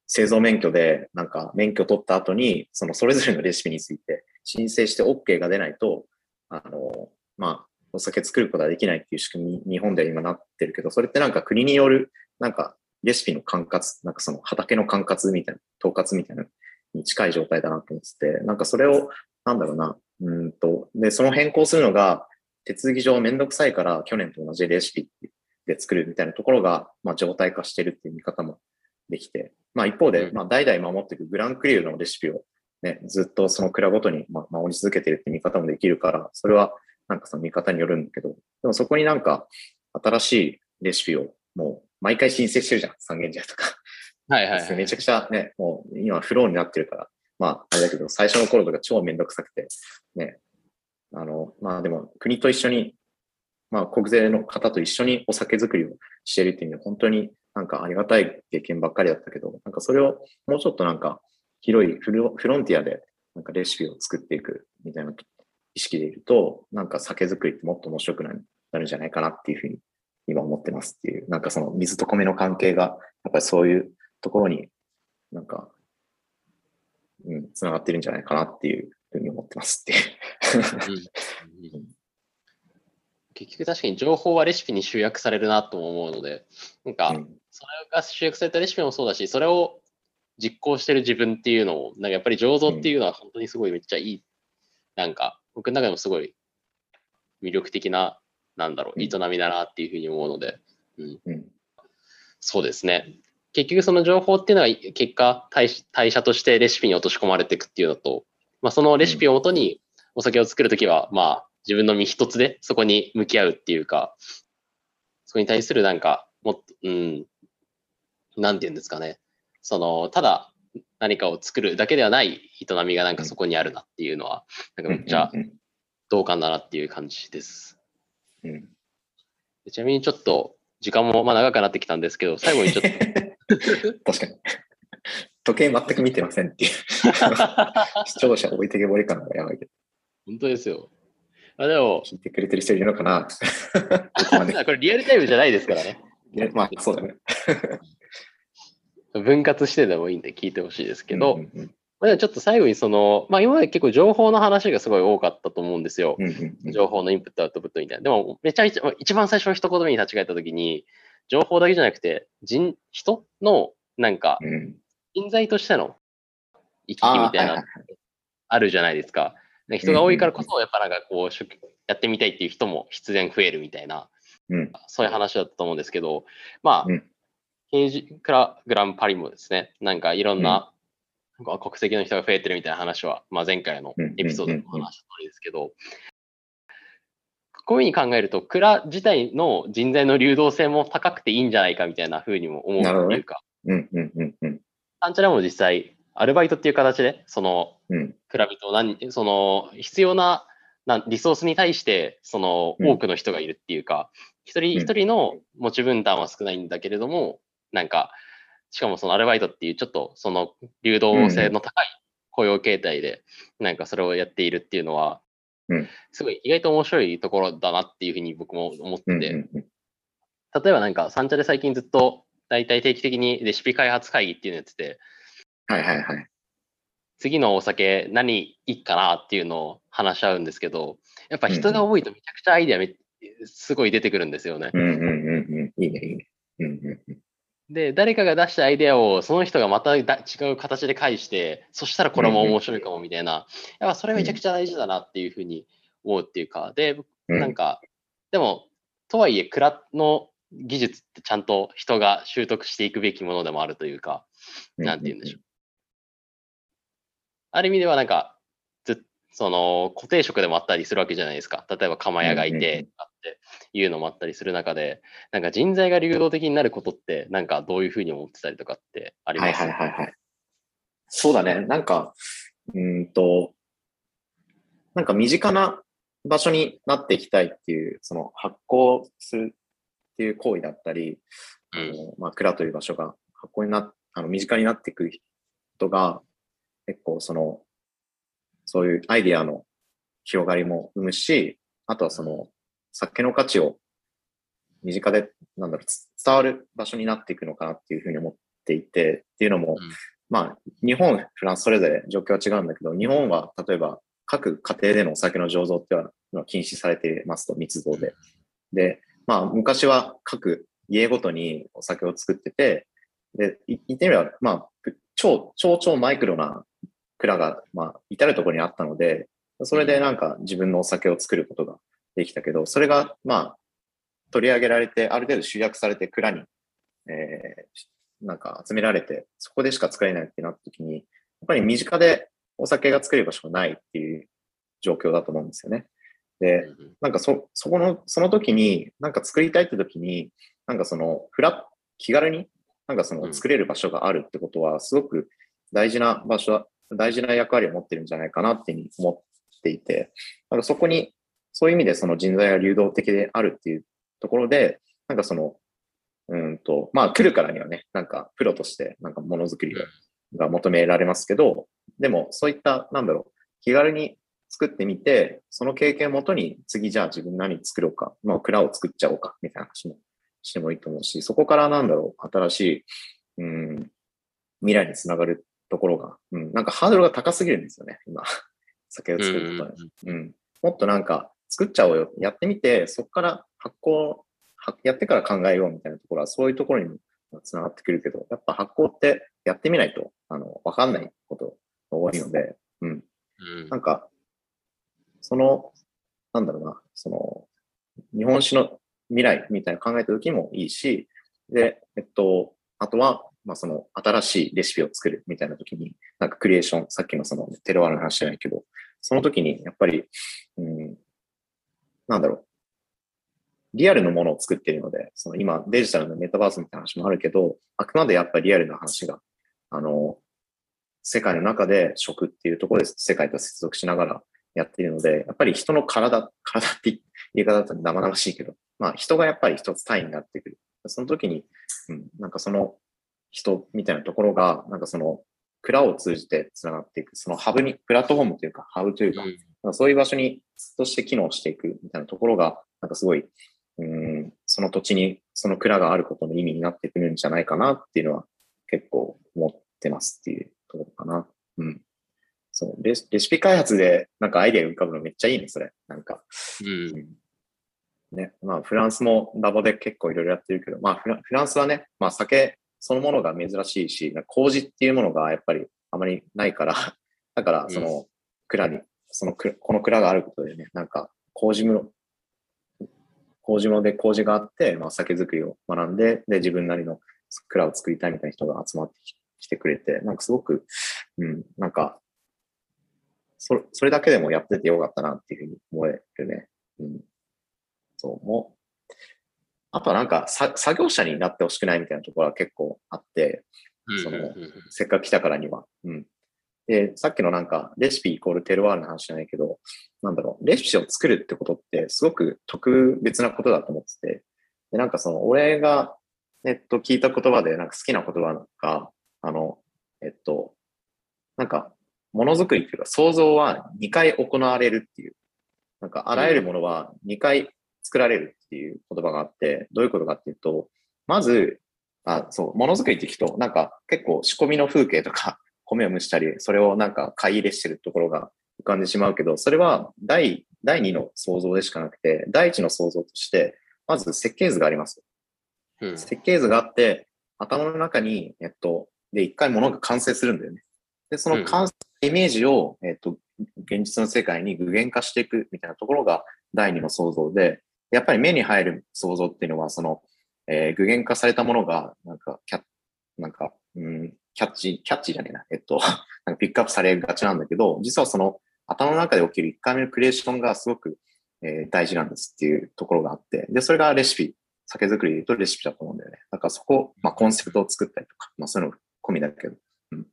製造免許で、なんか免許取った後に、そのそれぞれのレシピについて申請して OK が出ないと、あの、まあ、お酒作ることができないっていう仕組み、日本では今なってるけど、それってなんか国による、なんかレシピの管轄、なんかその畑の管轄みたいな、統括みたいなに近い状態だなと思ってて、なんかそれを、なんだろうな、うんと、で、その変更するのが、手続き上めんどくさいから去年と同じレシピで作るみたいなところが、まあ、状態化してるっていう見方もできて、まあ一方で、まあ代々守っていくグランクリューのレシピをね、ずっとその蔵ごとに守り続けてるって見方もできるから、それはなんかその見方によるんだけど、でもそこになんか新しいレシピをもう毎回申請してるじゃん、三軒茶とか。はいはい、はい、めちゃくちゃね、もう今フローになってるから、まああれだけど、最初の頃とか超めんどくさくて、ね、あの、まあでも国と一緒に、まあ国税の方と一緒にお酒作りをしてるっていうのは本当になんかありがたい経験ばっかりだったけど、なんかそれをもうちょっとなんか広いフロフロンティアでなんかレシピを作っていくみたいな意識でいると、なんか酒造りってもっと面白くなるんじゃないかなっていうふうに今思ってますっていう、なんかその水と米の関係が、やっぱりそういうところになんか、うん、つながってるんじゃないかなっていうふうに思ってますっていう。うん。結局確かに情報はレシピに集約されるなと思うので、なんか、それが集約されたレシピもそうだし、それを実行してる自分っていうのを、なんかやっぱり醸造っていうのは本当にすごいめっちゃいい、なんか僕の中でもすごい魅力的な、なんだろう、営みだなっていうふうに思うので、うん。うん、そうですね。結局その情報っていうのは結果代、代謝としてレシピに落とし込まれていくっていうのと、まあ、そのレシピをもとにお酒を作るときは、まあ、自分の身一つでそこに向き合うっていうか、そこに対するなんか、もっと、うん、なんて言うんですかね。その、ただ何かを作るだけではない営みがなんかそこにあるなっていうのは、なんかめっちゃ同感だなっていう感じです。うん、ちなみにちょっと時間もまあ長くなってきたんですけど、最後にちょっと。確かに。時計全く見てませんっていう。視聴者置いてけぼり感がやばいけど。本当ですよ。あでも。聞いてくれてる人いるのかな？これリアルタイムじゃないですからね。まあ、そうだね。分割してでもいいんで聞いてほしいですけど、うんうんうんまあ、ちょっと最後にその、まあ、今まで結構情報の話がすごい多かったと思うんですよ。情報のインプット、アウトプットみたいな。でも、めちゃめちゃ、一番最初の一言目に立ち返ったときに、情報だけじゃなくて、人、人の、なんか、人材としての行き来みたいな、あるじゃないですか。人が多いからこそ、やっぱなんかこう、やってみたいっていう人も必然増えるみたいな、うん、そういう話だったと思うんですけど、まあ、うん。ケージからグランパリもですね、なんかいろんな、国籍の人が増えてるみたいな話は、まあ、前回のエピソードでも話した通りですけど、こういうふうに考えると、蔵自体の人材の流動性も高くていいんじゃないかみたいなふうにも思うというか、うんうんうんうん。アンチャラも実際、アルバイトっていう形で、その、蔵人何、その、必要ななリソースに対して、その、多くの人がいるっていうか、一人一人の持ち分担は少ないんだけれども、なんか、しかもそのアルバイトっていうちょっとその流動性の高い雇用形態で、なんかそれをやっているっていうのは、すごい意外と面白いところだなっていうふうに僕も思ってて、例えばなんか三茶で最近ずっと大体定期的にレシピ開発会議っていうのやってて、はいはいはい。次のお酒何いいかなっていうのを話し合うんですけど、やっぱ人が多いとめちゃくちゃアイデアめすごい出てくるんですよね。うんうんうんうん。いいねいいね。うんうんうんで、誰かが出したアイデアをその人がまた違う形で返して、そしたらこれも面白いかもみたいな、やっぱそれめちゃくちゃ大事だなっていうふうに思うっていうか、で、なんか、でも、とはいえ、蔵の技術ってちゃんと人が習得していくべきものでもあるというか、なんて言うんでしょう。ある意味ではなんか、その固定職でもあったりするわけじゃないですか。例えば釜屋がいて、っていうのもあったりする中で、なんか人材が流動的になることって、なんかどういうふうに思ってたりとかってあります？か、はいはいはいはい。そうだね。なんか、うんと、なんか身近な場所になっていきたいっていう、その発行するっていう行為だったり、うん、まあ、蔵という場所が発行になあの身近になっていく人が、結構その、そういうアイディアの広がりも生むし、あとはその、酒の価値を身近で、なんだろう、伝わる場所になっていくのかなっていうふうに思っていて、っていうのも、うん、まあ、日本、フランスそれぞれ状況は違うんだけど、日本は例えば各家庭でのお酒の醸造っていうのは禁止されていますと、密造で。で、まあ、昔は各家ごとにお酒を作ってて、で、言ってみれば、まあ、超、超超マイクロな蔵が、まあ、至るところにあったので、それでなんか自分のお酒を作ることができたけど、それが、まあ、取り上げられて、ある程度集約されて蔵に、えー、なんか集められて、そこでしか作れないってなった時に、やっぱり身近でお酒が作れる場所がないっていう状況だと思うんですよね。で、なんかそ、そこの、その時に、なんか作りたいって時に、なんかその、フラ気軽に、なんかその作れる場所があるってことは、すごく大事な場所、大事な役割を持ってるんじゃないかなっていうふうに思っていて、なんかそこに、そういう意味でその人材が流動的であるっていうところで、なんかその、うんと、まあ来るからにはね、なんかプロとしてなんかものづくりが求められますけど、でもそういった、なんだろう、気軽に作ってみて、その経験をもとに次じゃあ自分何作ろうか、まあ蔵を作っちゃおうか、みたいな話もしてもいいと思うし、そこからなんだろう、新しい、うん、未来につながるところが、うん、なんかハードルが高すぎるんですよね、今。酒を作ることに、うん、うん。もっとなんか作っちゃおうよ。やってみて、そこから発酵、やってから考えようみたいなところは、そういうところにもつながってくるけど、やっぱ発酵ってやってみないと、あの、わかんないことが多いので、うん。うん、なんか、その、なんだろうな、その、日本史の未来みたいな考えた時もいいし、で、えっと、あとは、まあ、その新しいレシピを作るみたいな時に、なんかクリエーション、さっきのそのテロワールの話じゃないけど、その時にやっぱり、うん、なんだろう、リアルのものを作っているので、その今デジタルのメタバースみたいな話もあるけど、あくまでやっぱりリアルな話が、あの、世界の中で食っていうところで世界と接続しながらやっているので、やっぱり人の体、体って言い方だと生々しいけど、まあ人がやっぱり一つ単位になってくる。その時に、うん、なんかその人みたいなところが、なんかその蔵を通じて繋がっていく、そのハブに、プラットフォームというか、ハブというか、うん、そういう場所にとして機能していくみたいなところが、なんかすごい、うん、その土地にその蔵があることの意味になってくるんじゃないかなっていうのは結構思ってますっていうところかな。うん。そうレシ、レシピ開発でなんかアイデア浮かぶのめっちゃいいね、それ。なんか。うん、ね、まあフランスもラボで結構いろいろやってるけど、まあフラフランスはね、まあ酒そのものが珍しいし、麹っていうものがやっぱりあまりないから、だからその蔵に、そのこの蔵があることでね、なんか麹室、麹室で麹があって、まあ酒造りを学んで、で自分なりの蔵を作りたいみたいな人が集まってきてくれて、なんかすごく、うん、なんか、それそれだけでもやっててよかったなっていうふうに思えるね。うん、そうもあとはなんか作業者になってほしくないみたいなところは結構あって、その、せっかく来たからには。うん。で、さっきのなんか、レシピイコールテルワールの話じゃないけど、なんだろう、レシピを作るってことってすごく特別なことだと思ってて、で、なんかその、俺が、えっと、聞いた言葉で、なんか好きな言葉が、あの、えっと、なんか、ものづくりっていうか、想像は2回行われるっていう。なんか、あらゆるものは2回作られるっていう言葉があって、どういうことかっていうと、まず、あ、そう、ものづくりって聞くと、なんか結構仕込みの風景とか、米を蒸したり、それをなんか買い入れしてるところが浮かんでしまうけど、それは第、第2の想像でしかなくて、第1の想像として、まず設計図があります。うん、設計図があって、頭の中に、えっと、で、一回物が完成するんだよね。で、その完成、イメージを、えっと、現実の世界に具現化していくみたいなところが第2の想像で、やっぱり目に入る想像っていうのは、その、えー、具現化されたものが、なんか、キャなんか、うん、キャッチ、キャッチじゃねえな、えっと、なんかピックアップされがちなんだけど、実はその頭の中で起きる1回目のクリエーションがすごく、えー、大事なんですっていうところがあって、で、それがレシピ、酒造りで言うとレシピだと思うんだよね。だからそこ、まあコンセプトを作ったりとか、まあそういうの込みだけど、うん。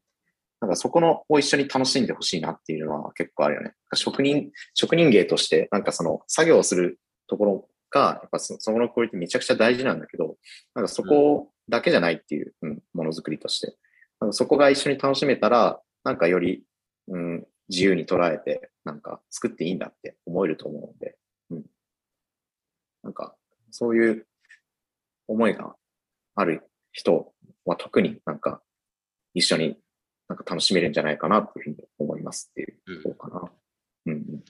なんかそこのを一緒に楽しんでほしいなっていうのは結構あるよね。職人、職人芸として、なんかその作業をするところが、やっぱそそのクオリティめちゃくちゃ大事なんだけど、なんかそこだけじゃないっていう、うん、ものづくりとして。なんかそこが一緒に楽しめたら、なんかより、うん、自由に捉えて、なんか作っていいんだって思えると思うので、うん。なんか、そういう思いがある人は特になんか一緒になんか楽しめるんじゃないかなというふうに思いますっていうところかな。うん、うん、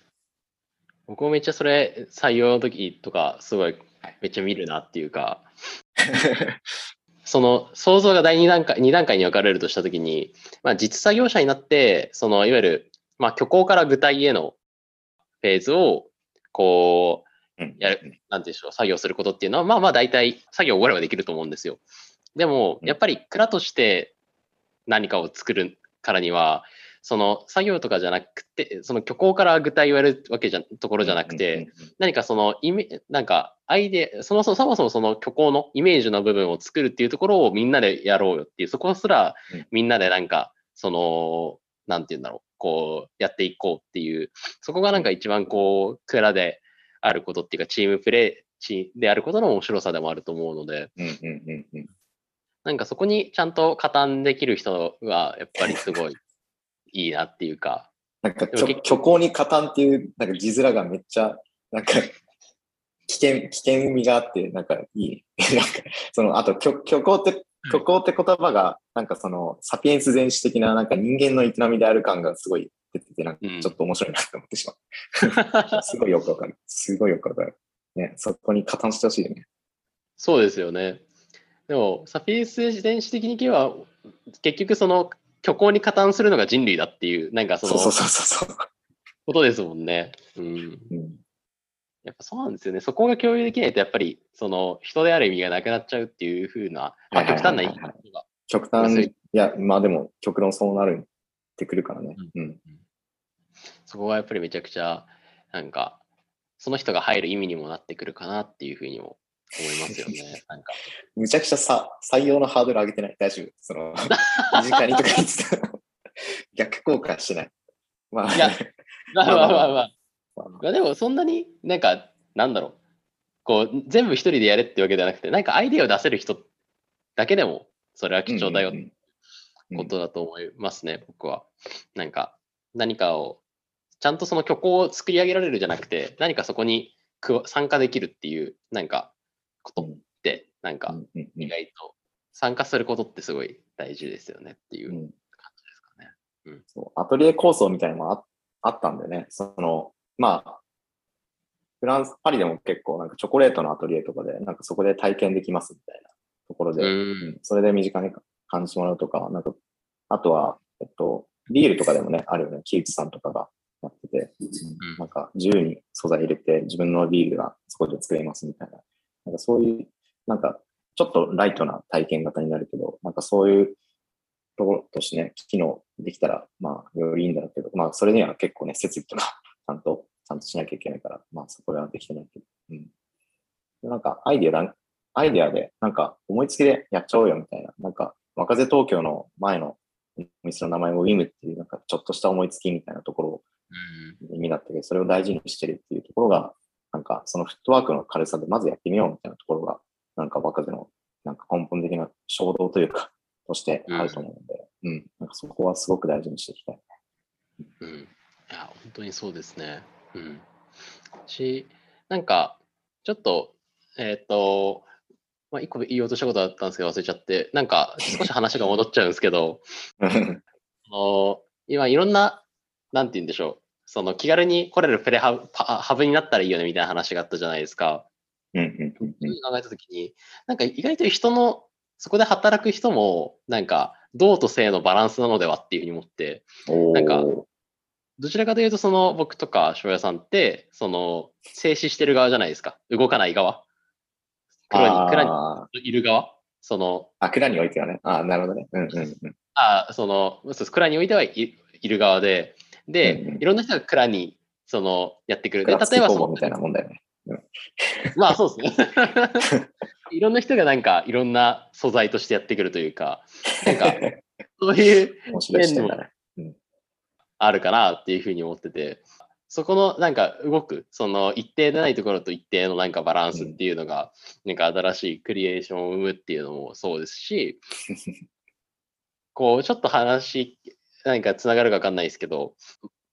僕もめっちゃそれ採用の時とかすごいめっちゃ見るなっていうか その想像が第2段階 ,2 段階に分かれるとした時に、まあ、実作業者になってそのいわゆる、まあ、虚構から具体へのフェーズをこうやる、なんていうんでしょう、作業することっていうのは、まあまあ大体作業を終わればできると思うんですよ。でも、やっぱり蔵として何かを作るからには、その作業とかじゃなくて、その虚構から具体をやるわけじゃところじゃなくて、何かそのイメ、なんかアイデア、そもそもそもそもその虚構のイメージの部分を作るっていうところをみんなでやろうよっていう、そこすらみんなでなんか、その、なんて言うんだろう、こうやっていこうっていう、そこがなんか一番こう、蔵であることっていうか、チームプレーであることの面白さでもあると思うので、なんかそこにちゃんと加担できる人は、やっぱりすごいいいなっていうか。なんか虚構に加担っていう、なんか字面がめっちゃ、なんか危険、危険味があって、なんかいい。なんか、その、あと虚、虚構って、虚構って言葉が、なんかその、サピエンス全史的な、なんか人間の営みである感がすごい出てて、なんかちょっと面白いなって思ってしまう。うん、すごいよくわかる。すごいよくわかる。ね、そこに加担してほしいよね。そうですよね。でも、サピエンス電子的に言えば、結局その虚構に加担するのが人類だっていう、なんかその、そうそうそうそう。ことですもんね。うん。うん、やっぱそうなんですよね。そこが共有できないと、やっぱり、その、人である意味がなくなっちゃうっていうふうな、まあ、極端な言い方が。極端、いや、まあでも、極論そうなるってくるからね。うん。うん、そこがやっぱりめちゃくちゃ、なんか、その人が入る意味にもなってくるかなっていうふうにも思いますよね。なんか。むちゃくちゃさ採用のハードル上げてない？大丈夫？その、身近にとか言ってた 逆効果してない。まあ、いや、まあまあまあまあ。まあ、でもそんなになんか、なんだろう。こう、全部一人でやれってわけではなくて、なんかアイデアを出せる人だけでも、それは貴重だよってことだと思いますね、僕は。なんか、何かを、ちゃんとその虚構を作り上げられるじゃなくて、何かそこに参加できるっていう、なんか、ことって、なんか、意外と参加することってすごい大事ですよねっていう感じですかね。うん、そうアトリエ構想みたいなのもああったんでね、その、まあ、フランス、パリでも結構なんかチョコレートのアトリエとかで、なんかそこで体験できますみたいなところで、うん、それで身近に感じてもらうとか、なんか、あとは、えっと、ビールとかでもね、あるよね、木内さんとかがやってて、うん、なんか自由に素材入れて自分のビールがそこで作れますみたいなそういう、なんかちょっとライトな体験型になるけど、なんかそういうところとしてね、機能できたら、まあ、よりいいんだろうけど、まあ、それには結構ね、設備とか、ちゃんと、ちゃんとしなきゃいけないから、まあ、そこはできてないけど、うん。なんか、アイデアだ、アイデアで、なんか、思いつきでやっちゃおうよみたいな、なんか、若手東京の前のお店の名前もウィムっていう、なんか、ちょっとした思いつきみたいなところ意味だったけど、それを大事にしてるっていうところが、なんかそのフットワークの軽さでまずやってみようみたいなところが、なんか若手のなんか根本的な衝動というか、としてあると思うので、うん、うん、なんかそこはすごく大事にしていきたい。うん。いや、本当にそうですね。うん。し、なんか、ちょっと、えっ、ー、と、まあ、一個言おうとしたことあったんですけど忘れちゃって、なんか少し話が戻っちゃうんですけど、の今いろんな、なんて言うんでしょう、その気軽に来れるプレハブハブになったらいいよねみたいな話があったじゃないですか。うんうんうん、考えたときに、なんか意外と人の、そこで働く人も、なんか、道と性のバランスなのではっていうふうに思って、なんか、どちらかというと、その僕とか翔也さんって、その、静止してる側じゃないですか。動かない側。蔵に、蔵にいる側。その、あ、蔵においてはね。あなるほどね。うんうんうん。あその、蔵においてはいいる側で、で、うんうん、いろんな人が蔵にそのやってくる。で、例えばその。みたいなもんだよね。うん、まあそうですね。いろんな人がなんかいろんな素材としてやってくるというか、なんかそういう面もあるかなっていうふうに思ってて、そこのなんか動く、その一定でないところと一定のなんかバランスっていうのが、なんか新しいクリエーションを生むっていうのもそうですし、こうちょっと話何かつながるかわかんないですけど、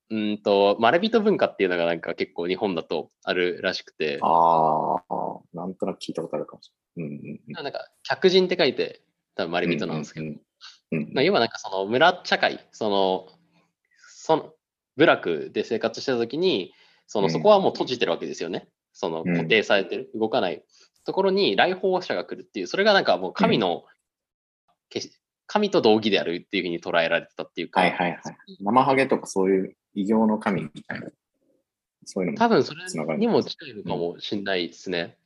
うんと、まれびと文化っていうのがなんか結構日本だとあるらしくて。ああ、なんとなく聞いたことあるかもしれない。うんうんうん、なんか、客人って書いて、多分まれびとなんですけど、要はなんかその村社会、その、その、部落で生活してた時に、その、そこはもう閉じてるわけですよね。その固定されてる、動かないところに来訪者が来るっていう、それがなんかもう神の、神と同義であるっていうふうに捉えられてたっていうか。はいはいはい。生ハゲとかそういう異形の神みたいな。そういうの多分それにも近いのかもしれないですね。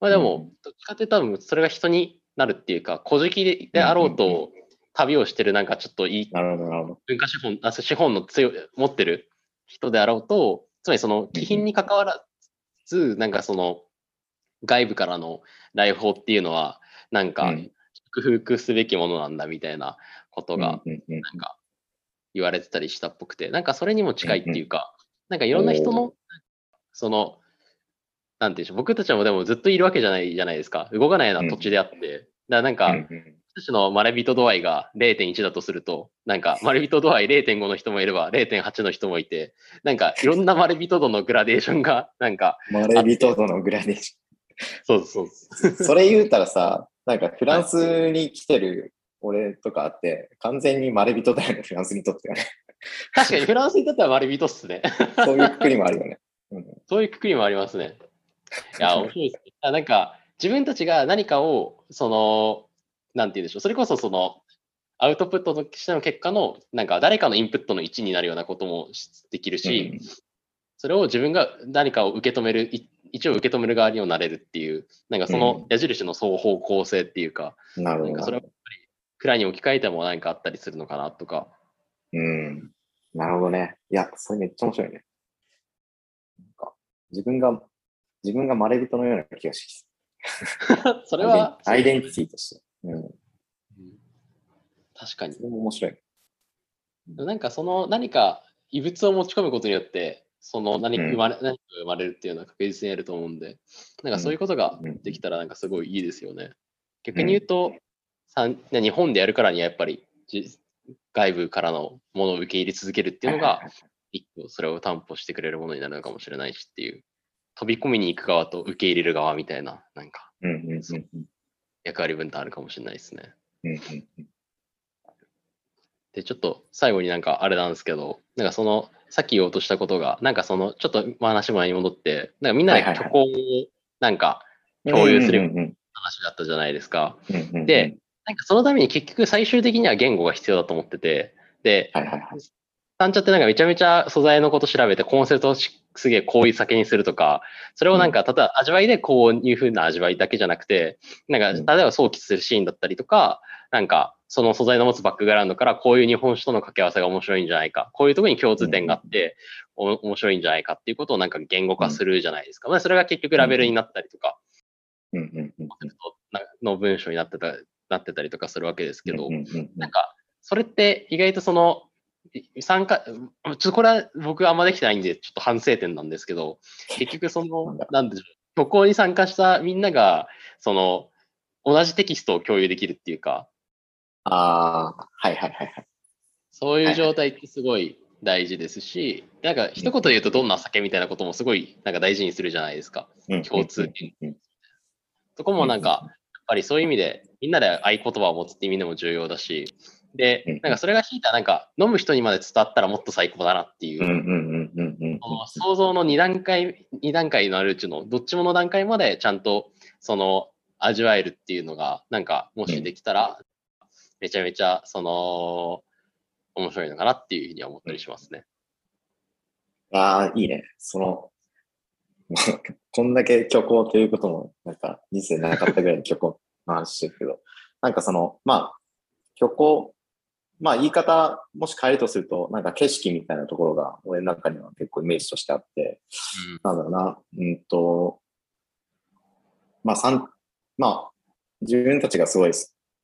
まあでも、どっちかって多分それが人になるっていうか、古事記であろうと、旅をしてるなんかちょっといい文化資本、あ資本の強持ってる人であろうと、つまりその気品に関わらず、なんかその外部からの来訪っていうのは、なんか祝福すべきものなんだみたいなことが、なんか言われてたりしたっぽくて、なんかそれにも近いっていうか、なんかいろんな人の、その、なんていうんでしょう、僕たちはもでもずっといるわけじゃないじゃないですか。動かないような土地であって、だからなんか、私のまれびと度合いが0.1だとすると、なんか、まれびと度合い0.5の人もいれば、0.8の人もいて、なんか、いろんなまれびと度のグラデーションが、なんか。まれびと度のグラデーション。そうそう。それ言うたらさ、なんかフランスに来てる俺とかあって、完全にまれびとだよね、フランスにとってはね。確かにフランスにとってはまれびとっすね。そういうくくりもあるよね。うん、そういうくくりもありますね。いや、面白いですね。あなんか、自分たちが何かを、その、なんて言うんでしょう、それこそその、アウトプットとしての結果の、なんか誰かのインプットの1になるようなこともできるし、うん、それを自分が何かを受け止める、一応受け止める側にもなれるっていう、なんかその矢印の双方向性っていうか、うん、なるほど。なんかそれはやっぱり、くらいに置き換えても何かあったりするのかなとか。うん。なるほどね。いや、それめっちゃ面白いね。なんか自分が、自分がまれびとのような気がします。それは。アイデンティティとして。うん。確かに。それも面白い。なんかその何か異物を持ち込むことによって、その何生まれ、うん、何か生まれるっていうのは確実にあると思うんで、なんかそういうことができたらなんかすごいいいですよね。逆に言うと、うん、日本でやるからにはやっぱり外部からのものを受け入れ続けるっていうのが、一個それを担保してくれるものになるのかもしれないしっていう、飛び込みに行く側と受け入れる側みたいな、なんか、役割分担あるかもしれないですね。で、ちょっと最後になんかあれなんですけど、なんかその、さっき言おうとしたことが、なんかその、ちょっと話前に戻って、なんかみんなで虚構をなんか共有する話だったじゃないですか。で、なんかそのために結局最終的には言語が必要だと思ってて、で、単茶ってなんかめちゃめちゃ素材のこと調べてコンセプトすげえこういう酒にするとか、それをなんか、例えば味わいでこういう風な味わいだけじゃなくて、なんか、例えば想起するシーンだったりとか、なんか、その素材の持つバックグラウンドからこういう日本酒との掛け合わせが面白いんじゃないか、こういうところに共通点があって、面白いんじゃないかっていうことをなんか言語化するじゃないですか。まあ、それが結局ラベルになったりとか、の文章になってたなってたりとかするわけですけど、なんか、それって意外とその、参加、ちょっとこれは僕はあんまできてないんで、ちょっと反省点なんですけど、結局その、なんでしょう、虚構に参加したみんなが、その、同じテキストを共有できるっていうか、ああ、はいはいはいはい。そういう状態ってすごい大事ですし、なんか一言で言うとどんな酒みたいなこともすごいなんか大事にするじゃないですか。共通点。そこもなんか、やっぱりそういう意味でみんなで合言葉を持つって意味でも重要だし、で、なんかそれが引いたなんか飲む人にまで伝わったらもっと最高だなっていう、想像の2段階、2段階のあるうちのどっちもの段階までちゃんとその味わえるっていうのが、なんかもしできたら、めちゃめちゃその面白いのかなっていうふうには思ったりしますね。ああ、いいね。その、こんだけ虚構ということも、なんか人生なかったぐらいの虚構の話してるけど、なんかその、まあ、虚構、まあ言い方、もし変えるとすると、なんか景色みたいなところが、俺の中には結構イメージとしてあって、うん、なんだろうな、うんと、まあ、さん、まあ、自分たちがすごい、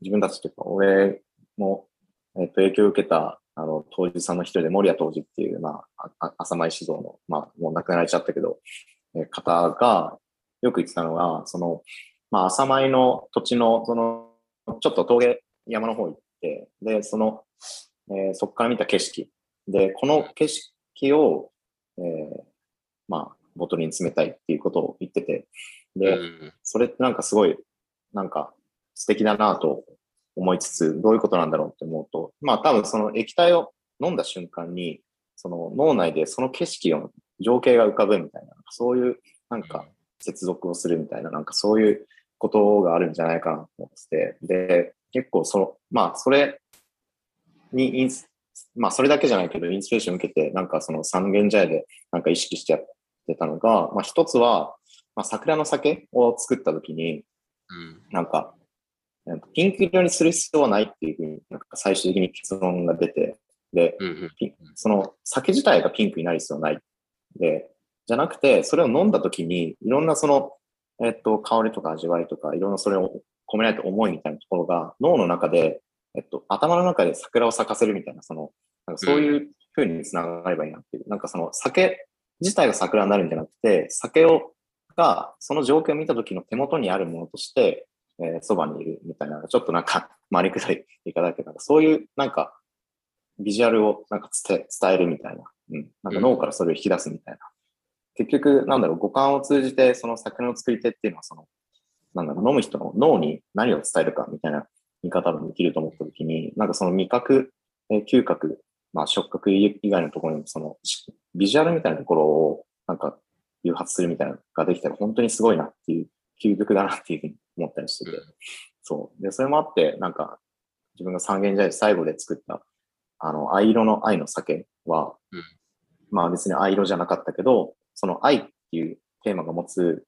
自分たちというか、俺も、えっと、影響を受けた、あの、当時さんの一人で、森谷当時っていう、まあ、浅間石像の、まあ、もう亡くなられちゃったけど、え方が、よく言ってたのが、その、まあ、浅米の土地の、その、ちょっと峠、山の方行って、で、その、えー、そこから見た景色。で、この景色を、えー、まあ、ボトルに詰めたいっていうことを言ってて、で、それってなんかすごい、なんか素敵だなと思いつつ、どういうことなんだろうって思うと、まあ多分その液体を飲んだ瞬間に、その脳内でその景色を、情景が浮かぶみたいな、そういうなんか接続をするみたいな、なんかそういうことがあるんじゃないかなと思ってて、で、結構その、まあそれにインス、まあそれだけじゃないけど、インスピレーションを受けて、なんかその三軒茶屋でなんか意識しちゃってたのが、まあ一つは、まあ桜の酒を作った時に、なんか、ピンク色にする必要はないっていうふうに、なんか最終的に結論が出て、で、その酒自体がピンクになる必要はない。で、じゃなくて、それを飲んだ時に、いろんなその、えっと、香りとか味わいとか、いろんなそれを込めないと思いみたいなところが、脳の中で、えっと、頭の中で桜を咲かせるみたいな、その、なんかそういうふうにつながればいいなっていう、なんかその酒自体が桜になるんじゃなくて、酒を、が、その状況を見た時の手元にあるものとして、えー、そばにいるみたいな、ちょっとなんか、回りくらい言い方だけど、そういうなんか、ビジュアルをなんか伝えるみたいな、うん、なんか脳からそれを引き出すみたいな。結局、なんだろう、五感を通じて、その作品の作り手っていうのは、その、なんだろう、飲む人の脳に何を伝えるかみたいな見方もできると思ったときに、なんかその味覚、えー、嗅覚、まあ触覚以外のところにも、その、ビジュアルみたいなところを、なんか、誘発するみたいなのができたら本当にすごいなっていう、究極だなっていうふうにったりしてて、そう。で、それもあって、なんか、自分が三軒茶屋最後で作った、あの、藍色の愛の酒は、うん、まあ別に藍色じゃなかったけど、その愛っていうテーマが持つ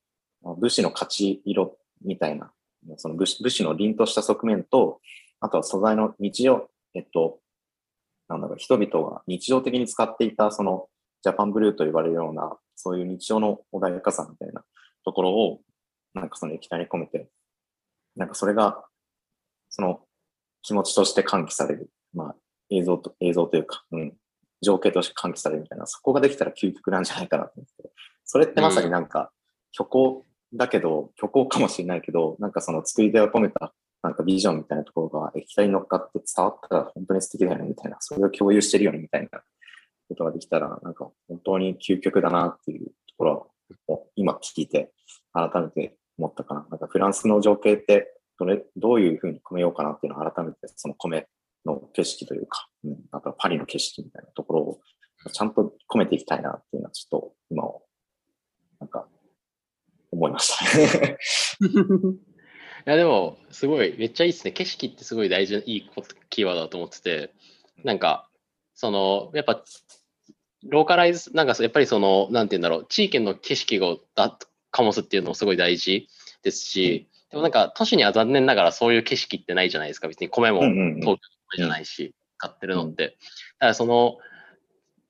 武士の勝ち色みたいな、その武士武士の凛とした側面と、あとは素材の日常、えっと、なんだろう、人々が日常的に使っていた、その、ジャパンブルーと言われるような、そういう日常の穏やかさみたいなところを、なんかその液体に込めて、なんかそれが、その気持ちとして喚起される。まあ、映像と、映像というか、うん、情景として喚起されるみたいな、そこができたら究極なんじゃないかなと思って。それってまさになんか、虚構だけど、虚構かもしれないけど、なんかその作り手を込めた、なんかビジョンみたいなところが液体に乗っかって伝わったら本当に素敵だよねみたいな、それを共有してるよねみたいなことができたら、なんか本当に究極だなっていうところを今聞いて改めて思ったかな。なんかフランスの情景ってどれ、どういうふうに込めようかなっていうのを改めてその米の景色というか、うん、あとはパリの景色みたいなところをちゃんと込めていきたいなっていうのはちょっと今を、なんか思いました。いやでも、すごい、めっちゃいいですね。景色ってすごい大事な、いいキーワードだと思ってて、なんか、その、やっぱ、ローカライズ、なんかやっぱりその、なんて言うんだろう、地域の景色をだ醸すっていうのもすごい大事ですし、でもなんか都市には残念ながらそういう景色ってないじゃないですか。別に米も東京の米じゃないし、買ってるのって。だからその、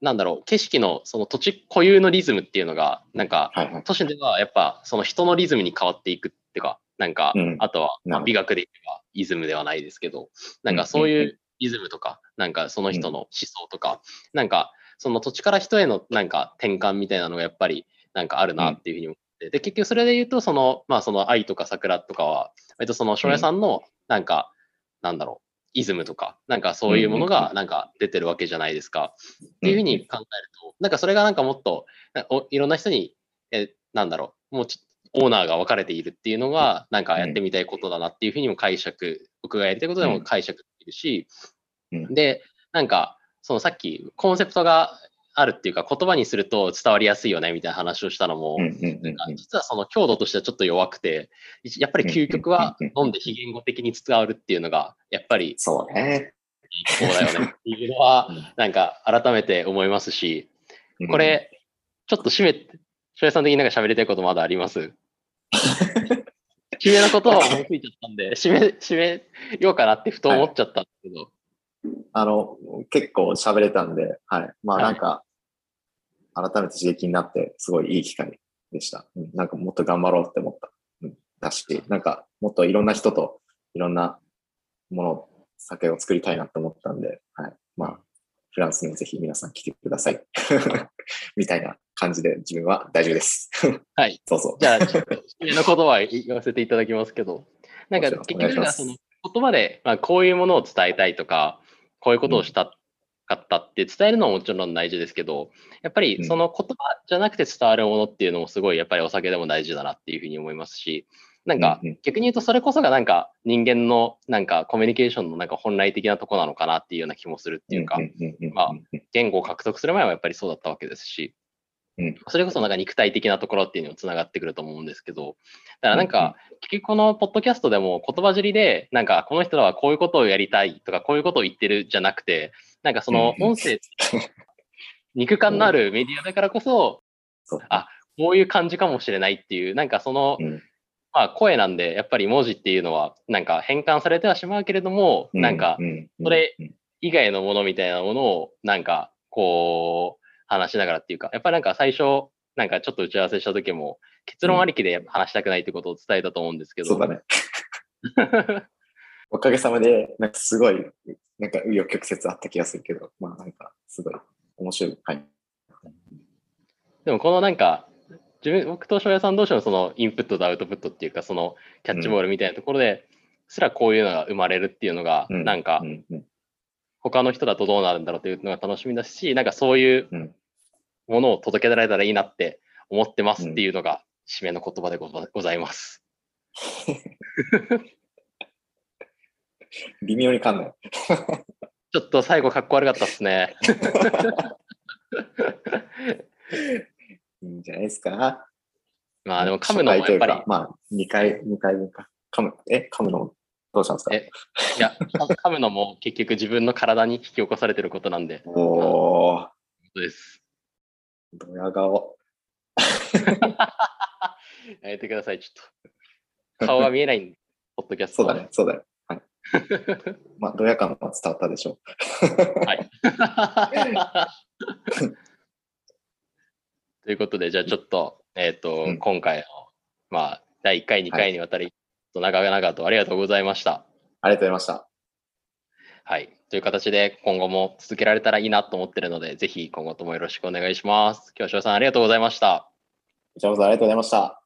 なんだろう、景色のその土地固有のリズムっていうのが、なんか、都市ではやっぱその人のリズムに変わっていくっていうか、なんか、あとは、まあ、美学で言えばイズムではないですけど、なんかそういうリズムとか、なんかその人の思想とか、なんかその土地から人へのなんか転換みたいなのがやっぱりなんかあるなっていうふうに思って、で、結局それで言うと、その、まあその愛とか桜とかは、割とその翔平さんのなんか、なんだろう、イズムとか、なんかそういうものがなんか出てるわけじゃないですか。っていうふうに考えると、なんかそれがなんかもっといろんな人に、えなんだろう、もうオーナーが分かれているっていうのが、なんかやってみたいことだなっていうふうにも解釈、僕がやりたいことでも解釈できるし、で、なんか、そのさっきコンセプトがあるっていうか言葉にすると伝わりやすいよねみたいな話をしたのも、実はその強度としてはちょっと弱くて、やっぱり究極は飲んで非言語的に伝わるっていうのが、やっぱり、そうね。そうだよねっていうのは、なんか改めて思いますし、これ、ちょっと締め、翔平さん的になんか喋りたいことまだあります？締めのことは思いついちゃったんで、締め、締めようかなってふと思っちゃったんですけど。はいあの、結構喋れたんで、はい。まあなんか、改めて刺激になって、すごいいい機会でした。うん、なんかもっと頑張ろうって思った。うん。だし、なんかもっといろんな人といろんなもの、酒を作りたいなと思ったんで、はい。まあ、フランスにぜひ皆さん来てください。みたいな感じで自分は大丈夫です。はい。そうそう。じゃあ、ちょっと、の言葉言わせていただきますけど、なんか結局その言葉で、まあ、こういうものを伝えたいとか、こういうことをしたっかったって伝えるのももちろん大事ですけど、やっぱりその言葉じゃなくて伝わるものっていうのもすごいやっぱりお酒でも大事だなっていうふうに思いますし、なんか逆に言うとそれこそがなんか人間のなんかコミュニケーションのなんか本来的なとこなのかなっていうような気もするっていうか、まあ言語を獲得する前はやっぱりそうだったわけですし、それこそなんか肉体的なところっていうのにつながってくると思うんですけど、だからなんか、結局このポッドキャストでも言葉尻で、なんかこの人らはこういうことをやりたいとか、こういうことを言ってるじゃなくて、なんかその音声、肉感のあるメディアだからこそ、あ、こういう感じかもしれないっていう、なんかその、まあ声なんで、やっぱり文字っていうのは、なんか変換されてはしまうけれども、なんか、それ以外のものみたいなものを、なんか、こう、話しながらっていうか、やっぱりなんか最初、なんかちょっと打ち合わせした時も、結論ありきで話したくないってことを伝えたと思うんですけど。そうだね。おかげさまで、なんかすごい、なんか紆余曲折あった気がするけど、まあなんかすごい面白い。はい。でもこのなんか、自分、僕と翔也さん同士のそのインプットとアウトプットっていうか、そのキャッチボールみたいなところで、すらこういうのが生まれるっていうのが、なんか、他の人だとどうなるんだろうというのが楽しみだし、なんかそういうものを届けられたらいいなって思ってますっていうのが締めの言葉でございます。微妙に噛んだ。ちょっと最後かっこ悪かったっすね。いいんじゃないですか。まあでも噛むのもやっぱり。まあ2回、2回分か。噛む、え、噛むのどうしたんですか？えいや、噛むのも結局自分の体に引き起こされてることなんで。おー。そうです。ドヤ顔。やめてください、ちょっと。顔が見えないんで、ポッドキャスト。そうだね、そうだよ。はい。まあ、ドヤ感は伝わったでしょう。はい。ということで、じゃあちょっと、えっ、ー、と、うん、今回の、まあ、第1回、2回にわたり、はい、長々とありがとうございました。ありがとうございました。はい。という形で今後も続けられたらいいなと思ってるので、ぜひ今後ともよろしくお願いします。今日は翔さんありがとうございました。こちらこそありがとうございました。